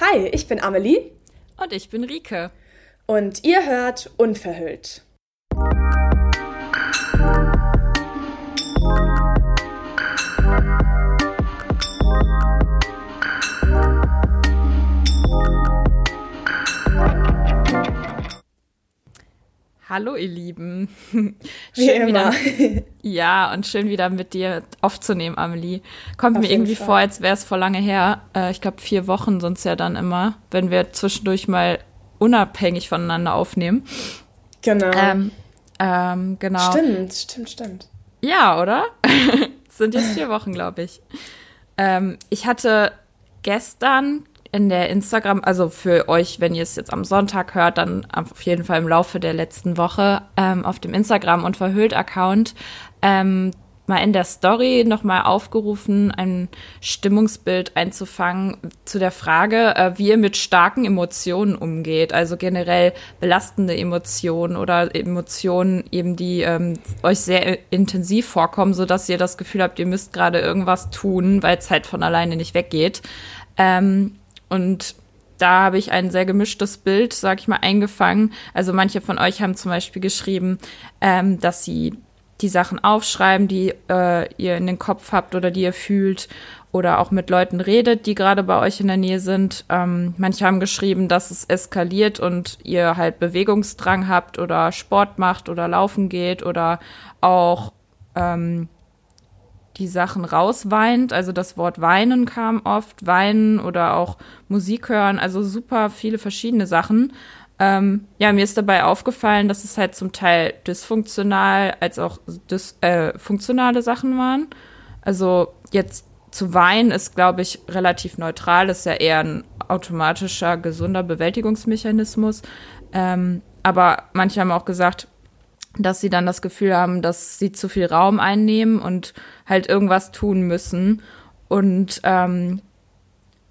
Hi, ich bin Amelie. Und ich bin Rike. Und ihr hört Unverhüllt. Hallo ihr Lieben. Wie schön immer. Wieder, ja, und schön wieder mit dir aufzunehmen, Amelie. Kommt Auf mir irgendwie Fall. vor, als wäre es vor lange her. Äh, ich glaube vier Wochen sonst ja dann immer, wenn wir zwischendurch mal unabhängig voneinander aufnehmen. Genau. Ähm, ähm, genau. Stimmt, stimmt, stimmt. Ja, oder? sind jetzt vier Wochen, glaube ich. Ähm, ich hatte gestern in der Instagram, also für euch, wenn ihr es jetzt am Sonntag hört, dann auf jeden Fall im Laufe der letzten Woche ähm, auf dem Instagram und Verhüllt-Account ähm, mal in der Story nochmal aufgerufen, ein Stimmungsbild einzufangen zu der Frage, äh, wie ihr mit starken Emotionen umgeht. Also generell belastende Emotionen oder Emotionen eben, die ähm, euch sehr intensiv vorkommen, sodass ihr das Gefühl habt, ihr müsst gerade irgendwas tun, weil es halt von alleine nicht weggeht. Ähm, und da habe ich ein sehr gemischtes Bild, sag ich mal, eingefangen. Also manche von euch haben zum Beispiel geschrieben, ähm, dass sie die Sachen aufschreiben, die äh, ihr in den Kopf habt oder die ihr fühlt oder auch mit Leuten redet, die gerade bei euch in der Nähe sind. Ähm, manche haben geschrieben, dass es eskaliert und ihr halt Bewegungsdrang habt oder Sport macht oder laufen geht oder auch ähm, die Sachen rausweint. Also das Wort weinen kam oft, weinen oder auch Musik hören, also super viele verschiedene Sachen. Ähm, ja, mir ist dabei aufgefallen, dass es halt zum Teil dysfunktional als auch dys äh, funktionale Sachen waren. Also jetzt zu weinen ist, glaube ich, relativ neutral, ist ja eher ein automatischer, gesunder Bewältigungsmechanismus. Ähm, aber manche haben auch gesagt, dass sie dann das Gefühl haben, dass sie zu viel Raum einnehmen und halt irgendwas tun müssen. Und ähm,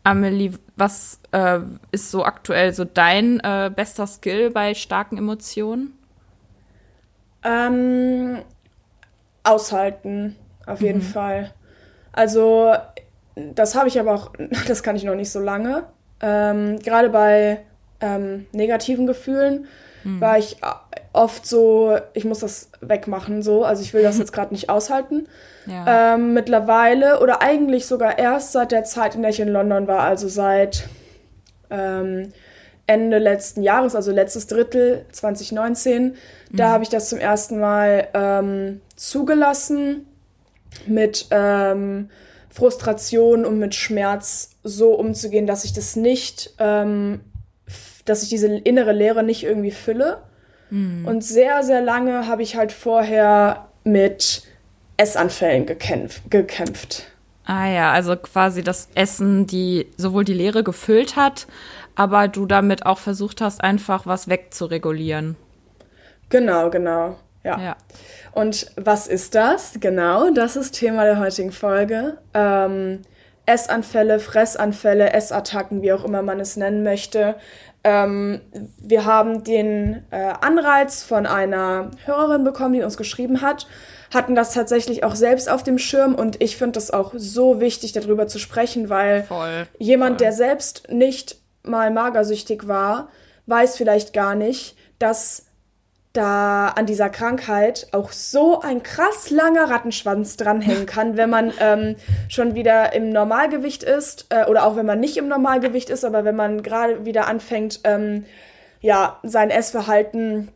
Amelie, was äh, ist so aktuell so dein äh, bester Skill bei starken Emotionen? Ähm, aushalten, auf jeden mhm. Fall. Also, das habe ich aber auch, das kann ich noch nicht so lange. Ähm, Gerade bei ähm, negativen Gefühlen mhm. war ich oft so, ich muss das wegmachen, so. Also ich will das jetzt gerade nicht aushalten. Ja. Ähm, mittlerweile oder eigentlich sogar erst seit der Zeit, in der ich in London war, also seit ähm, Ende letzten Jahres, also letztes Drittel 2019, mhm. da habe ich das zum ersten Mal ähm, zugelassen, mit ähm, Frustration und mit Schmerz so umzugehen, dass ich das nicht, ähm, dass ich diese innere Leere nicht irgendwie fülle. Mhm. Und sehr, sehr lange habe ich halt vorher mit Essanfällen gekämpf gekämpft. Ah ja, also quasi das Essen, die sowohl die Leere gefüllt hat, aber du damit auch versucht hast, einfach was wegzuregulieren. Genau, genau. Ja. ja. Und was ist das? Genau, das ist Thema der heutigen Folge. Ähm, Essanfälle, Fressanfälle, Essattacken, wie auch immer man es nennen möchte. Ähm, wir haben den äh, Anreiz von einer Hörerin bekommen, die uns geschrieben hat, hatten das tatsächlich auch selbst auf dem Schirm und ich finde das auch so wichtig, darüber zu sprechen, weil voll, jemand, voll. der selbst nicht mal magersüchtig war, weiß vielleicht gar nicht, dass da an dieser Krankheit auch so ein krass langer Rattenschwanz dranhängen kann, wenn man ähm, schon wieder im Normalgewicht ist äh, oder auch wenn man nicht im Normalgewicht ist, aber wenn man gerade wieder anfängt, ähm, ja, sein Essverhalten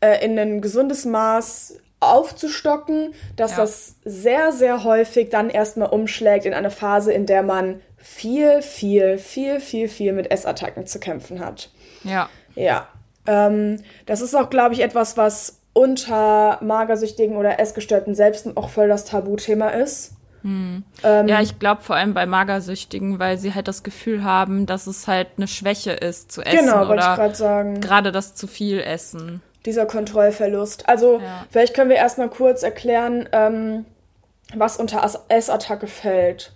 äh, in ein gesundes Maß aufzustocken, dass ja. das sehr, sehr häufig dann erstmal umschlägt in eine Phase, in der man viel, viel, viel, viel, viel mit Essattacken zu kämpfen hat. Ja. Ja. Ähm, das ist auch, glaube ich, etwas, was unter Magersüchtigen oder Essgestörten selbst auch voll das Tabuthema ist. Hm. Ähm, ja, ich glaube vor allem bei Magersüchtigen, weil sie halt das Gefühl haben, dass es halt eine Schwäche ist zu essen. Genau, wollte ich gerade sagen. Gerade das zu viel Essen. Dieser Kontrollverlust. Also, ja. vielleicht können wir erstmal kurz erklären, ähm, was unter Essattacke fällt.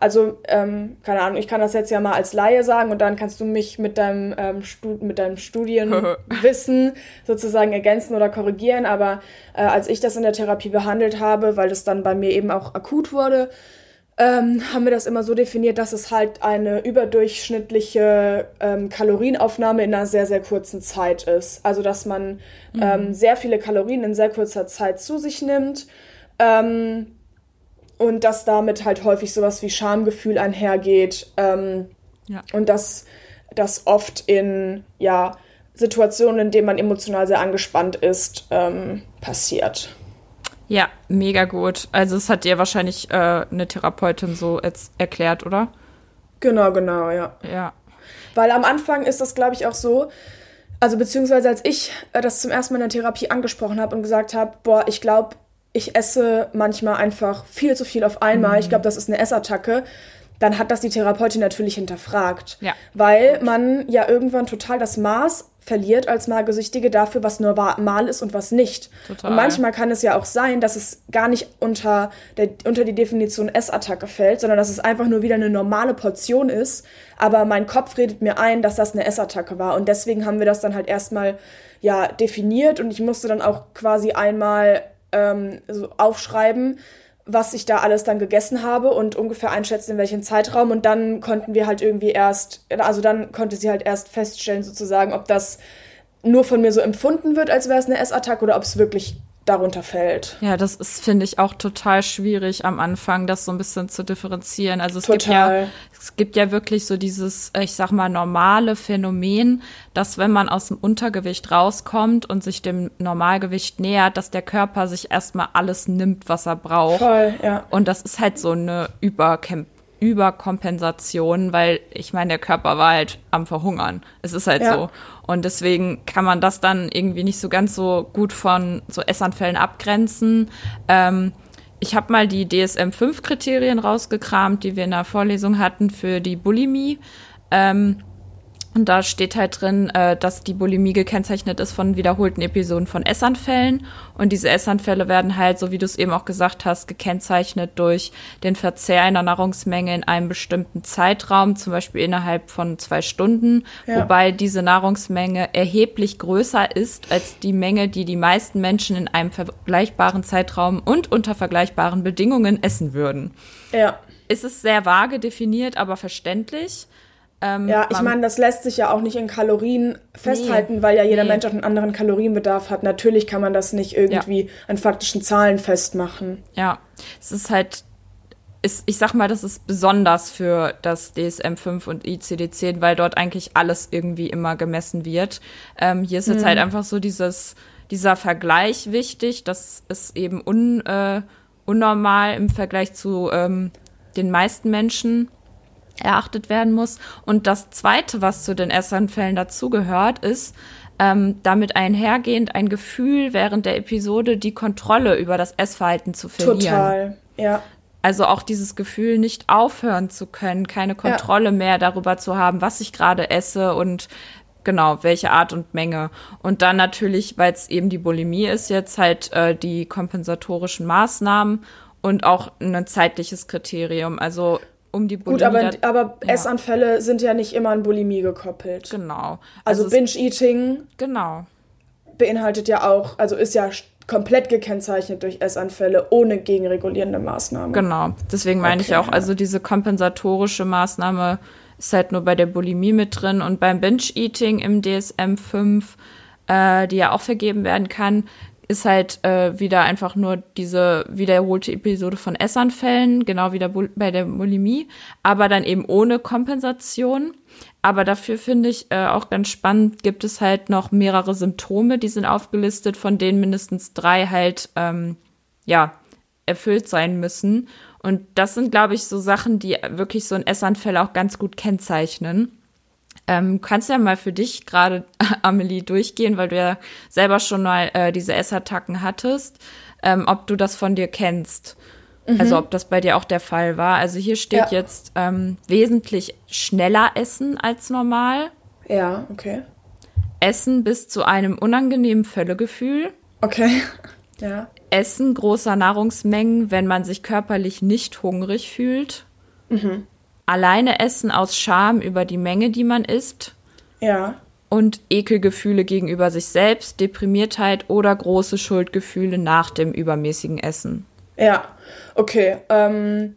Also, ähm, keine Ahnung, ich kann das jetzt ja mal als Laie sagen und dann kannst du mich mit deinem, ähm, Stud mit deinem Studienwissen sozusagen ergänzen oder korrigieren. Aber äh, als ich das in der Therapie behandelt habe, weil das dann bei mir eben auch akut wurde, ähm, haben wir das immer so definiert, dass es halt eine überdurchschnittliche ähm, Kalorienaufnahme in einer sehr, sehr kurzen Zeit ist. Also dass man mhm. ähm, sehr viele Kalorien in sehr kurzer Zeit zu sich nimmt ähm, und dass damit halt häufig sowas wie Schamgefühl einhergeht ähm, ja. und dass das oft in ja, Situationen, in denen man emotional sehr angespannt ist, ähm, passiert. Ja, mega gut. Also es hat dir wahrscheinlich äh, eine Therapeutin so erklärt, oder? Genau, genau, ja. Ja. Weil am Anfang ist das, glaube ich, auch so, also beziehungsweise als ich äh, das zum ersten Mal in der Therapie angesprochen habe und gesagt habe, boah, ich glaube, ich esse manchmal einfach viel zu viel auf einmal. Mhm. Ich glaube, das ist eine Essattacke dann hat das die Therapeutin natürlich hinterfragt. Ja. Weil man ja irgendwann total das Maß verliert als Magersüchtige dafür, was normal ist und was nicht. Total. Und manchmal kann es ja auch sein, dass es gar nicht unter, der, unter die Definition Essattacke fällt, sondern dass es einfach nur wieder eine normale Portion ist. Aber mein Kopf redet mir ein, dass das eine Essattacke war. Und deswegen haben wir das dann halt erstmal ja definiert und ich musste dann auch quasi einmal ähm, so aufschreiben, was ich da alles dann gegessen habe und ungefähr einschätzen, in welchem Zeitraum. Und dann konnten wir halt irgendwie erst, also dann konnte sie halt erst feststellen, sozusagen, ob das nur von mir so empfunden wird, als wäre es eine Essattacke oder ob es wirklich darunter fällt. Ja, das ist, finde ich, auch total schwierig am Anfang, das so ein bisschen zu differenzieren. Also es total. gibt ja, es gibt ja wirklich so dieses, ich sag mal, normale Phänomen, dass wenn man aus dem Untergewicht rauskommt und sich dem Normalgewicht nähert, dass der Körper sich erstmal alles nimmt, was er braucht. Voll, ja. Und das ist halt so eine Übercamp Überkompensation, weil ich meine, der Körper war halt am Verhungern. Es ist halt ja. so. Und deswegen kann man das dann irgendwie nicht so ganz so gut von so Essanfällen abgrenzen. Ähm, ich habe mal die DSM-5-Kriterien rausgekramt, die wir in der Vorlesung hatten für die Bulimie. Ähm, und da steht halt drin, äh, dass die Bulimie gekennzeichnet ist von wiederholten Episoden von Essanfällen. Und diese Essanfälle werden halt, so wie du es eben auch gesagt hast, gekennzeichnet durch den Verzehr einer Nahrungsmenge in einem bestimmten Zeitraum, zum Beispiel innerhalb von zwei Stunden, ja. wobei diese Nahrungsmenge erheblich größer ist als die Menge, die die meisten Menschen in einem vergleichbaren Zeitraum und unter vergleichbaren Bedingungen essen würden. Ja. Es ist sehr vage definiert, aber verständlich. Ähm, ja, ich meine, das lässt sich ja auch nicht in Kalorien festhalten, nee, weil ja jeder nee. Mensch auch einen anderen Kalorienbedarf hat. Natürlich kann man das nicht irgendwie ja. an faktischen Zahlen festmachen. Ja, es ist halt, ist, ich sag mal, das ist besonders für das DSM-5 und ICD-10, weil dort eigentlich alles irgendwie immer gemessen wird. Ähm, hier ist jetzt halt mhm. halt einfach so dieses, dieser Vergleich wichtig, dass es eben un, äh, unnormal im Vergleich zu ähm, den meisten Menschen erachtet werden muss. Und das Zweite, was zu den Essanfällen dazugehört, ist ähm, damit einhergehend ein Gefühl während der Episode, die Kontrolle über das Essverhalten zu verlieren. Total, ja. Also auch dieses Gefühl, nicht aufhören zu können, keine Kontrolle ja. mehr darüber zu haben, was ich gerade esse und genau, welche Art und Menge. Und dann natürlich, weil es eben die Bulimie ist, jetzt halt äh, die kompensatorischen Maßnahmen und auch ein zeitliches Kriterium. Also um die Bulimie. Gut, aber, aber ja. Essanfälle sind ja nicht immer an Bulimie gekoppelt. Genau. Also, also Binge-Eating. Genau. Beinhaltet ja auch, also ist ja komplett gekennzeichnet durch Essanfälle ohne gegenregulierende Maßnahmen. Genau. Deswegen meine okay, ich auch, also diese kompensatorische Maßnahme ist halt nur bei der Bulimie mit drin und beim Binge-Eating im DSM-5, äh, die ja auch vergeben werden kann, ist halt äh, wieder einfach nur diese wiederholte Episode von Essanfällen, genau wie der bei der Bulimie, aber dann eben ohne Kompensation. Aber dafür finde ich äh, auch ganz spannend, gibt es halt noch mehrere Symptome, die sind aufgelistet, von denen mindestens drei halt, ähm, ja, erfüllt sein müssen. Und das sind, glaube ich, so Sachen, die wirklich so ein Essanfall auch ganz gut kennzeichnen. Ähm, kannst ja mal für dich gerade, Amelie, durchgehen, weil du ja selber schon mal äh, diese Essattacken hattest, ähm, ob du das von dir kennst. Mhm. Also ob das bei dir auch der Fall war. Also hier steht ja. jetzt ähm, wesentlich schneller essen als normal. Ja, okay. Essen bis zu einem unangenehmen Völlegefühl. Okay. Ja. Essen großer Nahrungsmengen, wenn man sich körperlich nicht hungrig fühlt. Mhm alleine essen aus Scham über die Menge, die man isst. Ja. Und Ekelgefühle gegenüber sich selbst, Deprimiertheit oder große Schuldgefühle nach dem übermäßigen Essen. Ja, okay. Ähm,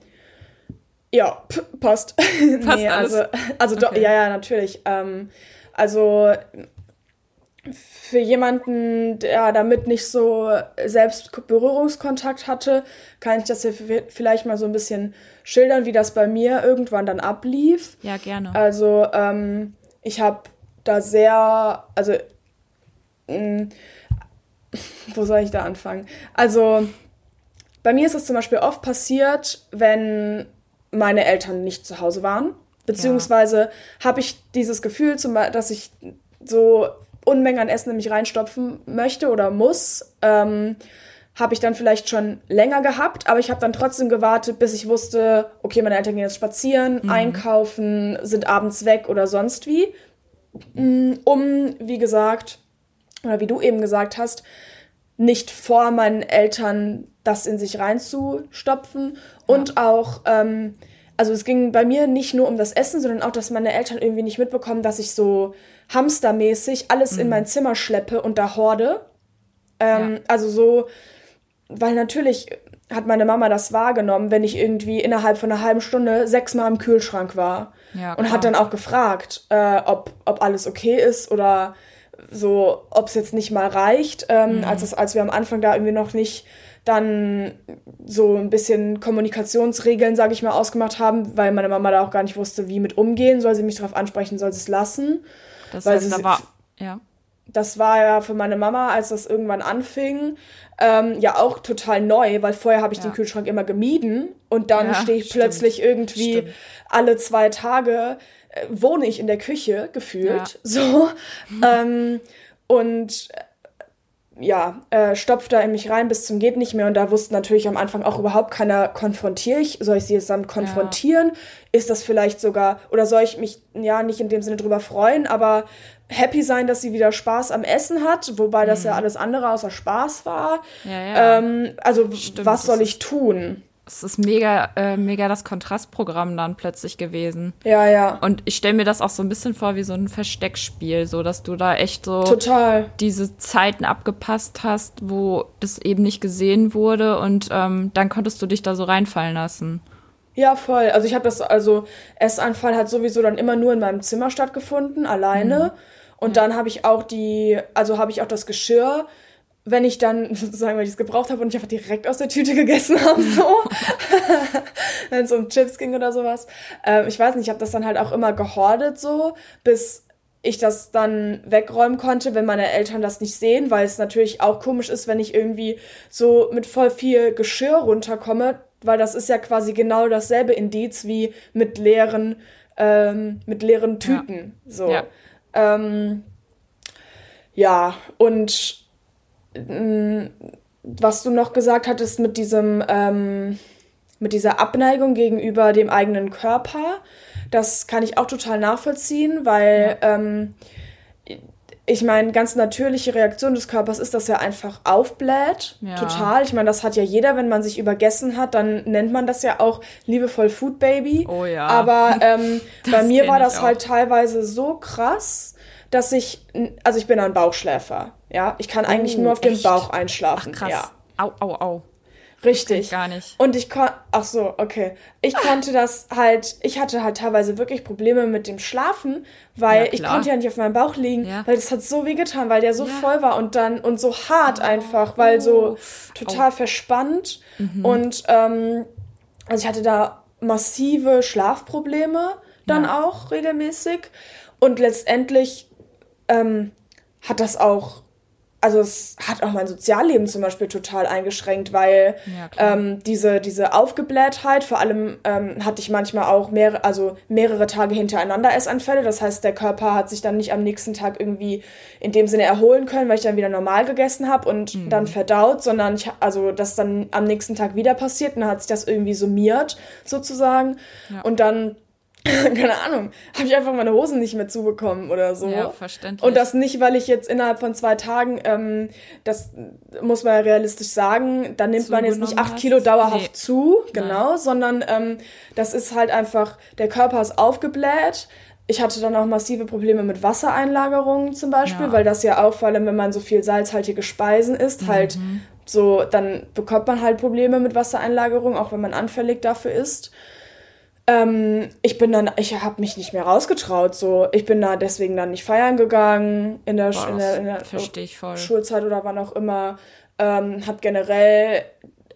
Ja, passt. passt nee, alles? also, also okay. ja, ja, natürlich. Ähm, also für jemanden, der damit nicht so selbst Berührungskontakt hatte, kann ich das ja vielleicht mal so ein bisschen schildern, wie das bei mir irgendwann dann ablief. Ja, gerne. Also ähm, ich habe da sehr, also mh, mm, wo soll ich da anfangen? Also bei mir ist es zum Beispiel oft passiert, wenn meine Eltern nicht zu Hause waren. Beziehungsweise ja. habe ich dieses Gefühl, dass ich so Unmengen an Essen in mich reinstopfen möchte oder muss. Ähm, habe ich dann vielleicht schon länger gehabt, aber ich habe dann trotzdem gewartet, bis ich wusste, okay, meine Eltern gehen jetzt spazieren, mhm. einkaufen, sind abends weg oder sonst wie. Mm, um, wie gesagt, oder wie du eben gesagt hast, nicht vor meinen Eltern das in sich reinzustopfen und ja. auch ähm, also es ging bei mir nicht nur um das Essen, sondern auch, dass meine Eltern irgendwie nicht mitbekommen, dass ich so hamstermäßig alles mhm. in mein Zimmer schleppe und da horde. Ähm, ja. Also so, weil natürlich hat meine Mama das wahrgenommen, wenn ich irgendwie innerhalb von einer halben Stunde sechsmal im Kühlschrank war. Ja, und hat dann auch gefragt, äh, ob, ob alles okay ist oder so, ob es jetzt nicht mal reicht, ähm, mhm. als, es, als wir am Anfang da irgendwie noch nicht dann so ein bisschen Kommunikationsregeln, sage ich mal, ausgemacht haben, weil meine Mama da auch gar nicht wusste, wie mit umgehen. Soll sie mich darauf ansprechen, soll sie es lassen? Das weil heißt, da war, ja. Das war ja für meine Mama, als das irgendwann anfing, ähm, ja auch total neu, weil vorher habe ich ja. den Kühlschrank immer gemieden und dann ja, stehe ich stimmt. plötzlich irgendwie stimmt. alle zwei Tage äh, wohne ich in der Küche gefühlt ja. so ähm, und ja, äh, stopft da in mich rein bis zum geht nicht mehr und da wusste natürlich am Anfang auch überhaupt keiner, konfrontiere ich, soll ich sie jetzt dann konfrontieren? Ja. Ist das vielleicht sogar, oder soll ich mich, ja, nicht in dem Sinne drüber freuen, aber happy sein, dass sie wieder Spaß am Essen hat, wobei das ja mhm. alles andere außer Spaß war. Ja, ja. Ähm, also Stimmt, was soll ich tun? Es ist mega, äh, mega das Kontrastprogramm dann plötzlich gewesen. Ja, ja. Und ich stelle mir das auch so ein bisschen vor wie so ein Versteckspiel, so dass du da echt so Total. diese Zeiten abgepasst hast, wo das eben nicht gesehen wurde und ähm, dann konntest du dich da so reinfallen lassen. Ja, voll. Also ich habe das, also Essanfall hat sowieso dann immer nur in meinem Zimmer stattgefunden, alleine. Mhm. Und dann habe ich auch die, also habe ich auch das Geschirr wenn ich dann sozusagen, weil ich es gebraucht habe und ich einfach direkt aus der Tüte gegessen habe, so, wenn es um Chips ging oder sowas. Ähm, ich weiß nicht, ich habe das dann halt auch immer gehordet, so, bis ich das dann wegräumen konnte, wenn meine Eltern das nicht sehen, weil es natürlich auch komisch ist, wenn ich irgendwie so mit voll viel Geschirr runterkomme, weil das ist ja quasi genau dasselbe Indiz wie mit leeren, ähm, mit leeren Tüten. Ja. So. Ja. Ähm, ja, und was du noch gesagt hattest mit diesem, ähm, mit dieser Abneigung gegenüber dem eigenen Körper, das kann ich auch total nachvollziehen, weil ja. ähm, ich meine, ganz natürliche Reaktion des Körpers ist, dass er einfach aufbläht. Ja. Total. Ich meine, das hat ja jeder, wenn man sich übergessen hat, dann nennt man das ja auch liebevoll Food Baby. Oh ja. Aber ähm, bei mir war das halt teilweise so krass, dass ich, also ich bin ein Bauchschläfer. Ja, ich kann eigentlich oh, nur auf dem Bauch einschlafen. Ach, krass. Ja. Au, au, au. Richtig. Gar nicht. Und ich konnte, ach so, okay. Ich konnte das halt, ich hatte halt teilweise wirklich Probleme mit dem Schlafen, weil ja, ich konnte ja nicht auf meinem Bauch liegen, ja. weil das hat so weh getan, weil der so ja. voll war und dann, und so hart oh. einfach, weil so total oh. verspannt. Mhm. Und, ähm, also ich hatte da massive Schlafprobleme dann auch regelmäßig. Und letztendlich ähm, hat das auch also es hat auch mein Sozialleben zum Beispiel total eingeschränkt, weil ja, ähm, diese, diese Aufgeblähtheit, vor allem ähm, hatte ich manchmal auch mehrere, also mehrere Tage hintereinander Essanfälle. Das heißt, der Körper hat sich dann nicht am nächsten Tag irgendwie in dem Sinne erholen können, weil ich dann wieder normal gegessen habe und mhm. dann verdaut, sondern ich, also das dann am nächsten Tag wieder passiert und dann hat sich das irgendwie summiert sozusagen. Ja. Und dann keine Ahnung, habe ich einfach meine Hosen nicht mehr zubekommen oder so. Ja, verständlich. Und das nicht, weil ich jetzt innerhalb von zwei Tagen, ähm, das muss man ja realistisch sagen, da nimmt man jetzt nicht acht Kilo dauerhaft nee. zu, genau, Nein. sondern ähm, das ist halt einfach, der Körper ist aufgebläht. Ich hatte dann auch massive Probleme mit Wassereinlagerungen zum Beispiel, ja. weil das ja auch, vor allem wenn man so viel salzhaltige Speisen isst, halt mhm. halt so, dann bekommt man halt Probleme mit Wassereinlagerung, auch wenn man anfällig dafür ist. Ähm, ich bin dann, ich habe mich nicht mehr rausgetraut. So, ich bin da deswegen dann nicht feiern gegangen in der, Boah, in der, in der voll. Schulzeit oder wann auch immer. Ähm, habe generell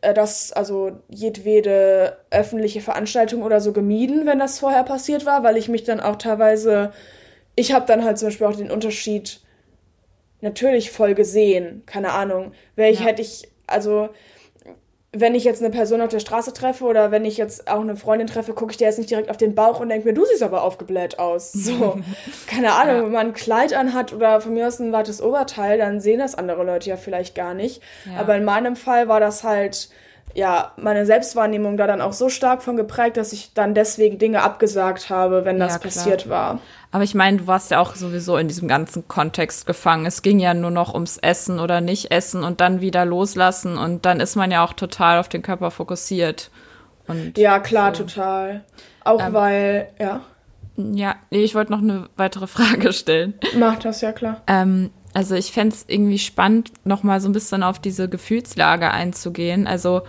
äh, das, also jedwede öffentliche Veranstaltung oder so gemieden, wenn das vorher passiert war, weil ich mich dann auch teilweise, ich habe dann halt zum Beispiel auch den Unterschied natürlich voll gesehen. Keine Ahnung. Wäre ich, Ja. hätte ich, also wenn ich jetzt eine Person auf der Straße treffe oder wenn ich jetzt auch eine Freundin treffe, gucke ich dir jetzt nicht direkt auf den Bauch und denke mir, du siehst aber aufgebläht aus. So, keine Ahnung, Ja. wenn man ein Kleid anhat oder von mir aus ein weites Oberteil, dann sehen das andere Leute ja vielleicht gar nicht. Ja. Aber in meinem Fall war das halt, ja, meine Selbstwahrnehmung da dann auch so stark von geprägt, dass ich dann deswegen Dinge abgesagt habe, wenn das Ja, passiert war. Aber ich meine, du warst ja auch sowieso in diesem ganzen Kontext gefangen. Es ging ja nur noch ums Essen oder nicht essen und dann wieder loslassen und dann ist man ja auch total auf den Körper fokussiert. Und Ja, klar, so. total. Auch Ähm. weil, ja, Ja, nee, ich wollte noch eine weitere Frage stellen. macht das ja klar. Ähm, also ich fänd's irgendwie spannend, noch mal so ein bisschen auf diese Gefühlslage einzugehen. Also,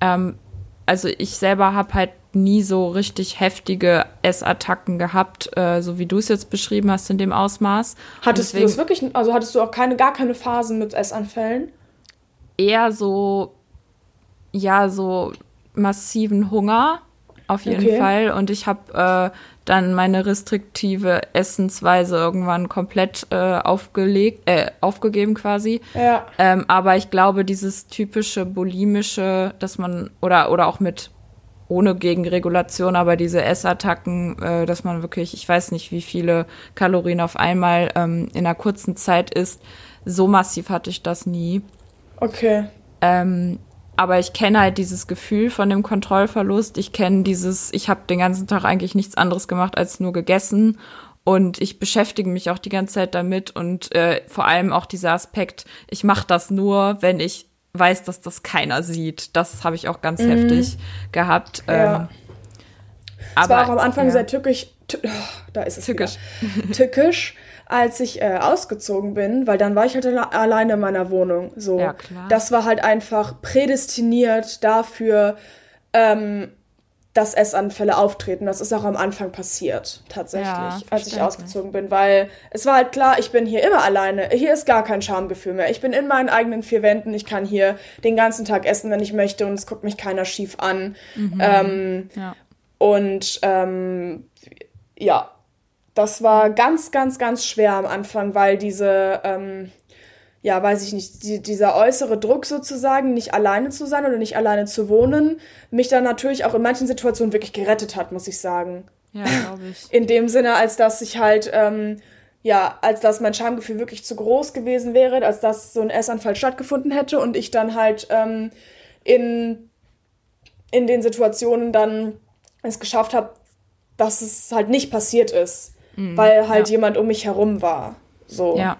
ähm, also ich selber habe halt nie so richtig heftige Essattacken gehabt, äh, so wie du es jetzt beschrieben hast in dem Ausmaß. Hattest du deswegen das wirklich, also hattest du auch keine, gar keine Phasen mit Essanfällen? eher so, ja, so massiven Hunger auf jeden Okay. Fall. Und ich habe äh, dann meine restriktive Essensweise irgendwann komplett äh, aufgelegt, äh, aufgegeben quasi. Ja. Ähm, aber ich glaube, dieses typische bulimische, dass man, oder, oder auch mit ohne Gegenregulation, aber diese Essattacken, äh, dass man wirklich, ich weiß nicht, wie viele Kalorien auf einmal ähm, in einer kurzen Zeit isst, so massiv hatte ich das nie. Okay. Ähm, aber ich kenne halt dieses Gefühl von dem Kontrollverlust. Ich kenne dieses, ich habe den ganzen Tag eigentlich nichts anderes gemacht als nur gegessen. Und ich beschäftige mich auch die ganze Zeit damit und äh, vor allem auch dieser Aspekt, ich mache das nur, wenn ich weiß, dass das keiner sieht. Das habe ich auch ganz heftig gehabt. Mhm. Ja. Ähm, Es war auch am Anfang ja. sehr tückisch. Tü oh, da ist es Tückisch. Wieder. Tückisch, als ich äh, ausgezogen bin, weil dann war ich halt alle alleine in meiner Wohnung. So, Ja, klar. das war halt einfach prädestiniert dafür, ähm, dass Essanfälle auftreten. Das ist auch am Anfang passiert, tatsächlich, Ja, als ich ausgezogen bin, weil es war halt klar, ich bin hier immer alleine. Hier ist gar kein Schamgefühl mehr. Ich bin in meinen eigenen vier Wänden. Ich kann hier den ganzen Tag essen, wenn ich möchte, und es guckt mich keiner schief an. Ähm, Ja. und ähm, ja, das war ganz, ganz, ganz schwer am Anfang, weil diese, ähm, ja, weiß ich nicht, die, dieser äußere Druck sozusagen, nicht alleine zu sein oder nicht alleine zu wohnen, mich dann natürlich auch in manchen Situationen wirklich gerettet hat, muss ich sagen. Ja, glaube ich. In dem Sinne, als dass ich halt, ähm, ja, als dass mein Schamgefühl wirklich zu groß gewesen wäre, als dass so ein Essanfall stattgefunden hätte und ich dann halt ähm, in, in den Situationen dann es geschafft habe, dass es halt nicht passiert ist, weil halt ja. jemand um mich herum war. So. Ja.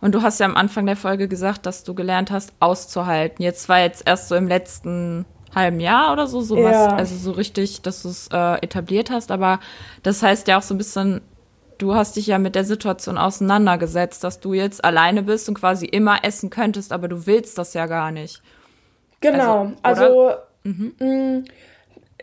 Und du hast ja am Anfang der Folge gesagt, dass du gelernt hast, auszuhalten. Jetzt war jetzt erst so im letzten halben Jahr oder so, so was, Ja. also so richtig, dass du es äh, etabliert hast. Aber das heißt ja auch so ein bisschen, du hast dich ja mit der Situation auseinandergesetzt, dass du jetzt alleine bist und quasi immer essen könntest, aber du willst das ja gar nicht. Genau. Also, Also, mh,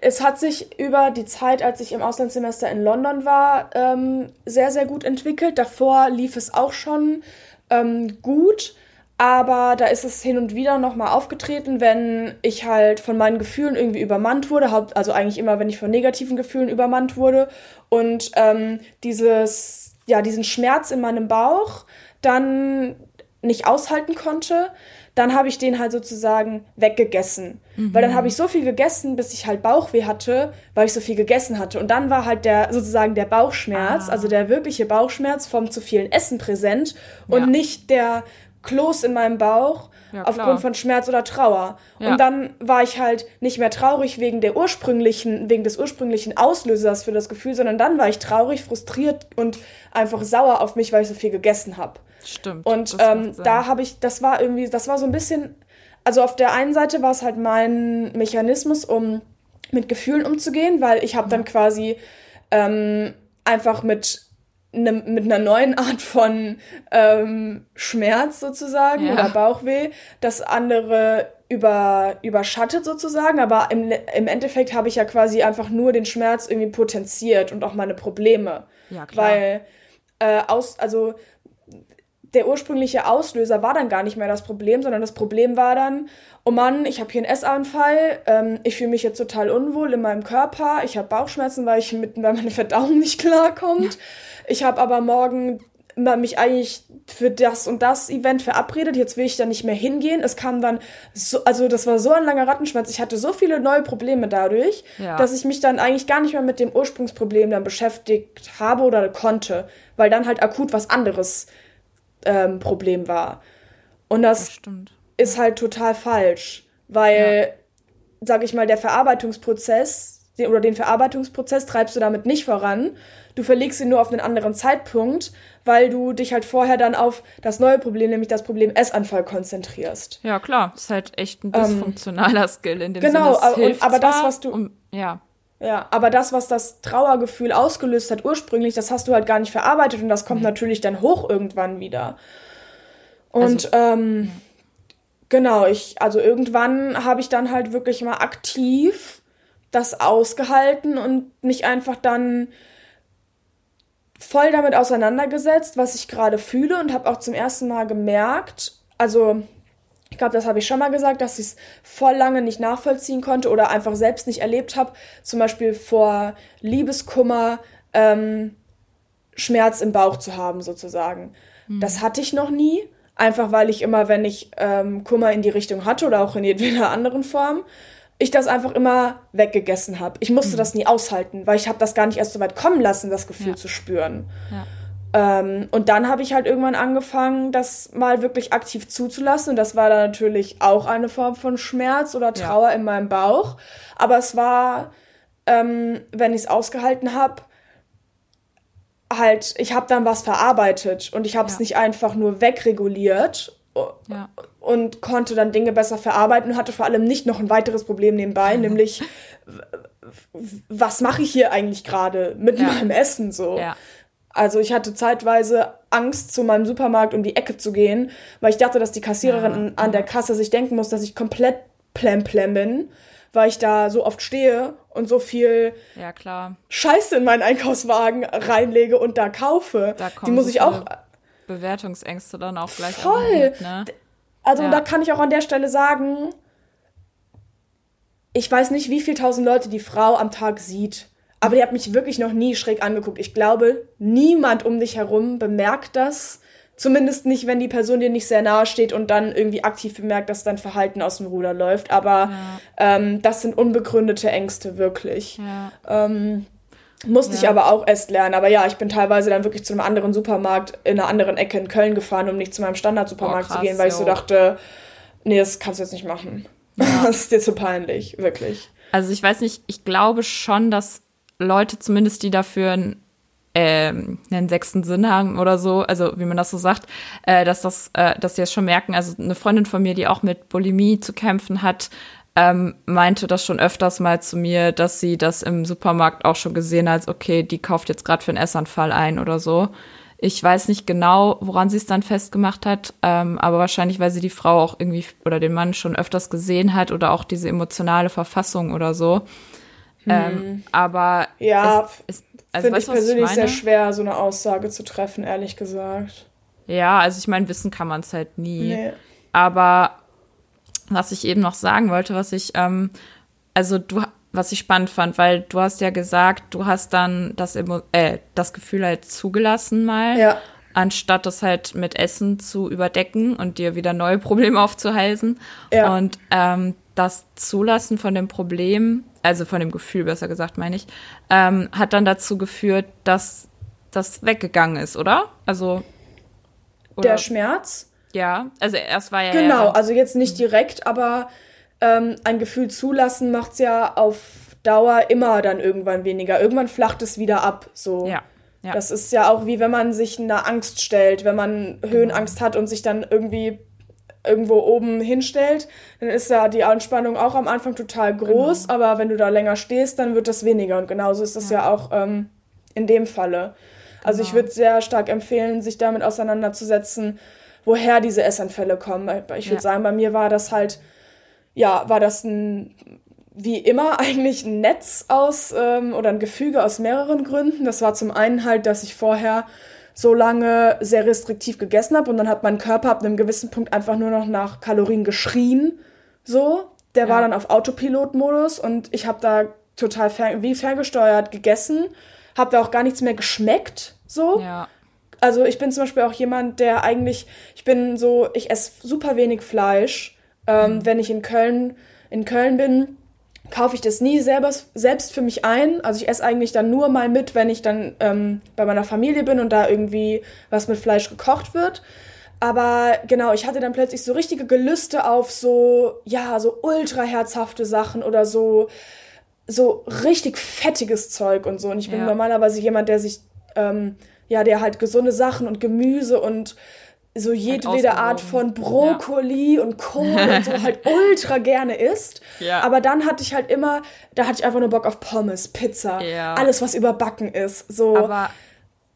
es hat sich über die Zeit, als ich im Auslandssemester in London war, ähm, sehr, sehr gut entwickelt. Davor lief es auch schon ähm, gut, aber da ist es hin und wieder nochmal aufgetreten, wenn ich halt von meinen Gefühlen irgendwie übermannt wurde, also eigentlich immer, wenn ich von negativen Gefühlen übermannt wurde und ähm, dieses, ja, diesen Schmerz in meinem Bauch dann nicht aushalten konnte, dann habe ich den halt sozusagen weggegessen. Weil dann habe ich so viel gegessen, bis ich halt Bauchweh hatte, weil ich so viel gegessen hatte. Und dann war halt der sozusagen der Bauchschmerz, Ah. also der wirkliche Bauchschmerz vom zu vielen Essen präsent und Ja. nicht der Kloß in meinem Bauch Ja, aufgrund von Schmerz oder Trauer. Ja. Und dann war ich halt nicht mehr traurig wegen der ursprünglichen, wegen des ursprünglichen Auslösers für das Gefühl, sondern dann war ich traurig, frustriert und einfach sauer auf mich, weil ich so viel gegessen habe. Stimmt. Und ähm, da habe ich, das war irgendwie, das war so ein bisschen, also auf der einen Seite war es halt mein Mechanismus, um mit Gefühlen umzugehen, weil ich habe dann quasi ähm, einfach mit einem, mit einer neuen Art von ähm, Schmerz sozusagen Ja. oder Bauchweh, das andere über, überschattet sozusagen, aber im, im Endeffekt habe ich ja quasi einfach nur den Schmerz irgendwie potenziert und auch meine Probleme. Ja, klar. Weil äh, aus, also der ursprüngliche Auslöser war dann gar nicht mehr das Problem, sondern das Problem war dann, oh Mann, ich habe hier einen Essanfall, ähm, ich fühle mich jetzt total unwohl in meinem Körper, ich habe Bauchschmerzen, weil ich mit, weil meine Verdauung nicht klarkommt. Ich habe aber morgen mich eigentlich für das und das Event verabredet, jetzt will ich da nicht mehr hingehen. Es kam dann so, also das war so ein langer Rattenschwanz. Ich hatte so viele neue Probleme dadurch, ja. dass ich mich dann eigentlich gar nicht mehr mit dem Ursprungsproblem dann beschäftigt habe oder konnte, weil dann halt akut was anderes ähm, Problem war. Und das, das ist halt total falsch, weil, ja. sag ich mal, der Verarbeitungsprozess oder den Verarbeitungsprozess treibst du damit nicht voran. Du verlegst ihn nur auf einen anderen Zeitpunkt, weil du dich halt vorher dann auf das neue Problem, nämlich das Problem Essanfall, konzentrierst. Ja, klar. Das ist halt echt ein ähm, dysfunktionaler ähm, Skill in dem genau, Sinne. Genau, aber, aber das, was du. Um, ja. Ja, aber das, was das Trauergefühl ausgelöst hat ursprünglich, das hast du halt gar nicht verarbeitet und das kommt mhm. natürlich dann hoch irgendwann wieder. Und also, ähm, genau, ich, also irgendwann habe ich dann halt wirklich mal aktiv das ausgehalten und mich einfach dann voll damit auseinandergesetzt, was ich gerade fühle und habe auch zum ersten Mal gemerkt, also ich glaube, das habe ich schon mal gesagt, dass ich es voll lange nicht nachvollziehen konnte oder einfach selbst nicht erlebt habe. Zum Beispiel vor Liebeskummer ähm, Schmerz im Bauch zu haben, sozusagen. Mhm. Das hatte ich noch nie. Einfach weil ich immer, wenn ich ähm, Kummer in die Richtung hatte oder auch in jeder anderen Form, ich das einfach immer weggegessen habe. Ich musste mhm. das nie aushalten, weil ich habe das gar nicht erst so weit kommen lassen, das Gefühl ja. zu spüren. Ja. Ähm, und dann habe ich halt irgendwann angefangen, das mal wirklich aktiv zuzulassen. Und das war dann natürlich auch eine Form von Schmerz oder Trauer ja. in meinem Bauch. Aber es war, ähm, wenn ich es ausgehalten habe, halt, ich habe dann was verarbeitet und ich habe es ja. nicht einfach nur wegreguliert ja. und konnte dann Dinge besser verarbeiten und hatte vor allem nicht noch ein weiteres Problem nebenbei, nämlich was mache ich hier eigentlich gerade mit meinem Essen so. Ja. Also ich hatte zeitweise Angst, zu meinem Supermarkt um die Ecke zu gehen, weil ich dachte, dass die Kassiererin ja, an der Kasse sich denken muss, dass ich komplett plemplem bin, weil ich da so oft stehe und so viel ja, klar. Scheiße in meinen Einkaufswagen reinlege und da kaufe. Da die muss ich auch Bewertungsängste dann auch gleich voll. Mit, ne? Also ja. da kann ich auch an der Stelle sagen, ich weiß nicht, wie viele tausend Leute die Frau am Tag sieht. Aber die hat mich wirklich noch nie schräg angeguckt. Ich glaube, niemand um dich herum bemerkt das. Zumindest nicht, wenn die Person dir nicht sehr nahe steht und dann irgendwie aktiv bemerkt, dass dein Verhalten aus dem Ruder läuft. Aber ja. ähm, das sind unbegründete Ängste, wirklich. Ja. Ähm, musste ja. ich aber auch erst lernen. Aber ja, ich bin teilweise dann wirklich zu einem anderen Supermarkt in einer anderen Ecke in Köln gefahren, um nicht zu meinem Standardsupermarkt zu gehen, weil jo. ich so dachte, nee, das kannst du jetzt nicht machen. Das ist dir zu peinlich, wirklich. Also ich weiß nicht, ich glaube schon, dass Leute zumindest, die dafür einen, äh, einen sechsten Sinn haben oder so, also wie man das so sagt, äh, dass das, äh, dass sie es schon merken. Also eine Freundin von mir, die auch mit Bulimie zu kämpfen hat, ähm, meinte das schon öfters mal zu mir, dass sie das im Supermarkt auch schon gesehen hat, okay, die kauft jetzt gerade für einen Essanfall ein oder so. Ich weiß nicht genau, woran sie es dann festgemacht hat, ähm, aber wahrscheinlich, weil sie die Frau auch irgendwie oder den Mann schon öfters gesehen hat oder auch diese emotionale Verfassung oder so. Ähm, hm. aber ja, es, es, also finde ich persönlich ich sehr schwer, so eine Aussage zu treffen, ehrlich gesagt. Ja, also ich meine, wissen kann man es halt nie. Nee. Aber was ich eben noch sagen wollte, was ich, ähm, also du, was ich spannend fand, weil du hast ja gesagt, du hast dann das, äh, das Gefühl halt zugelassen mal. Ja. Anstatt das halt mit Essen zu überdecken und dir wieder neue Probleme aufzuhalsen. Ja. Und ähm, das Zulassen von dem Problem also von dem Gefühl besser gesagt, meine ich, ähm, hat dann dazu geführt, dass das weggegangen ist, oder? Also oder? der Schmerz? Ja, also erst war ja genau, ja also jetzt nicht direkt, aber ähm, ein Gefühl zulassen macht es ja auf Dauer immer dann irgendwann weniger. Irgendwann flacht es wieder ab, so. Ja. Ja. Das ist ja auch wie wenn man sich einer Angst stellt, wenn man Höhenangst hat und sich dann irgendwie irgendwo oben hinstellt, dann ist ja die Anspannung auch am Anfang total groß, genau. aber wenn du da länger stehst, dann wird das weniger. Und genauso ist das ja, ja auch ähm, in dem Falle. Also genau. ich würde sehr stark empfehlen, sich damit auseinanderzusetzen, woher diese Essanfälle kommen. Ich würde ja. sagen, bei mir war das halt ja, war das ein, wie immer eigentlich ein Netz aus ähm, oder ein Gefüge aus mehreren Gründen. Das war zum einen halt, dass ich vorher so lange sehr restriktiv gegessen habe und dann hat mein Körper ab einem gewissen Punkt einfach nur noch nach Kalorien geschrien. So, der ja. war dann auf Autopilot-Modus und ich habe da total fer wie ferngesteuert gegessen, habe da auch gar nichts mehr geschmeckt. So. Ja. Also ich bin zum Beispiel auch jemand, der eigentlich, ich bin so, ich esse super wenig Fleisch. Ähm, mhm. Wenn ich in Köln, in Köln bin, kaufe ich das nie selber, selbst für mich ein. Also ich esse eigentlich dann nur mal mit, wenn ich dann ähm, bei meiner Familie bin und da irgendwie was mit Fleisch gekocht wird. Aber genau, ich hatte dann plötzlich so richtige Gelüste auf so, ja, so ultra herzhafte Sachen oder so, so richtig fettiges Zeug und so. Und ich bin ja. normalerweise jemand, der sich, ähm, ja, der halt gesunde Sachen und Gemüse und so jedwede halt Art von Brokkoli ja. und Kohl und so halt ultra gerne isst. Ja. Aber dann hatte ich halt immer, da hatte ich einfach nur Bock auf Pommes, Pizza, ja. alles was überbacken ist. So. Aber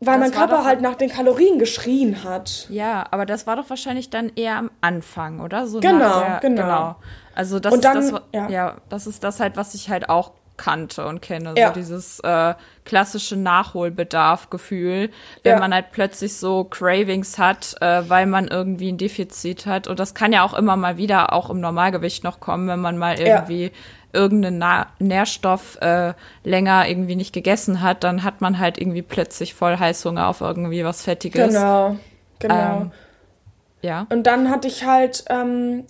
weil mein Körper halt nach den Kalorien geschrien hat. Ja, aber das war doch wahrscheinlich dann eher am Anfang, oder? So genau, der, genau, genau. Also das und dann, das, ja. ja, das ist das halt, was ich halt auch kannte und kenne. Ja. So dieses äh, klassische Nachholbedarf-Gefühl, wenn ja. man halt plötzlich so Cravings hat, äh, weil man irgendwie ein Defizit hat. Und das kann ja auch immer mal wieder auch im Normalgewicht noch kommen, wenn man mal irgendwie ja. irgendeinen Na Nährstoff äh, länger irgendwie nicht gegessen hat, dann hat man halt irgendwie plötzlich voll Heißhunger auf irgendwie was Fettiges. Genau, genau. Ähm, ja. Und dann hatte ich halt ähm,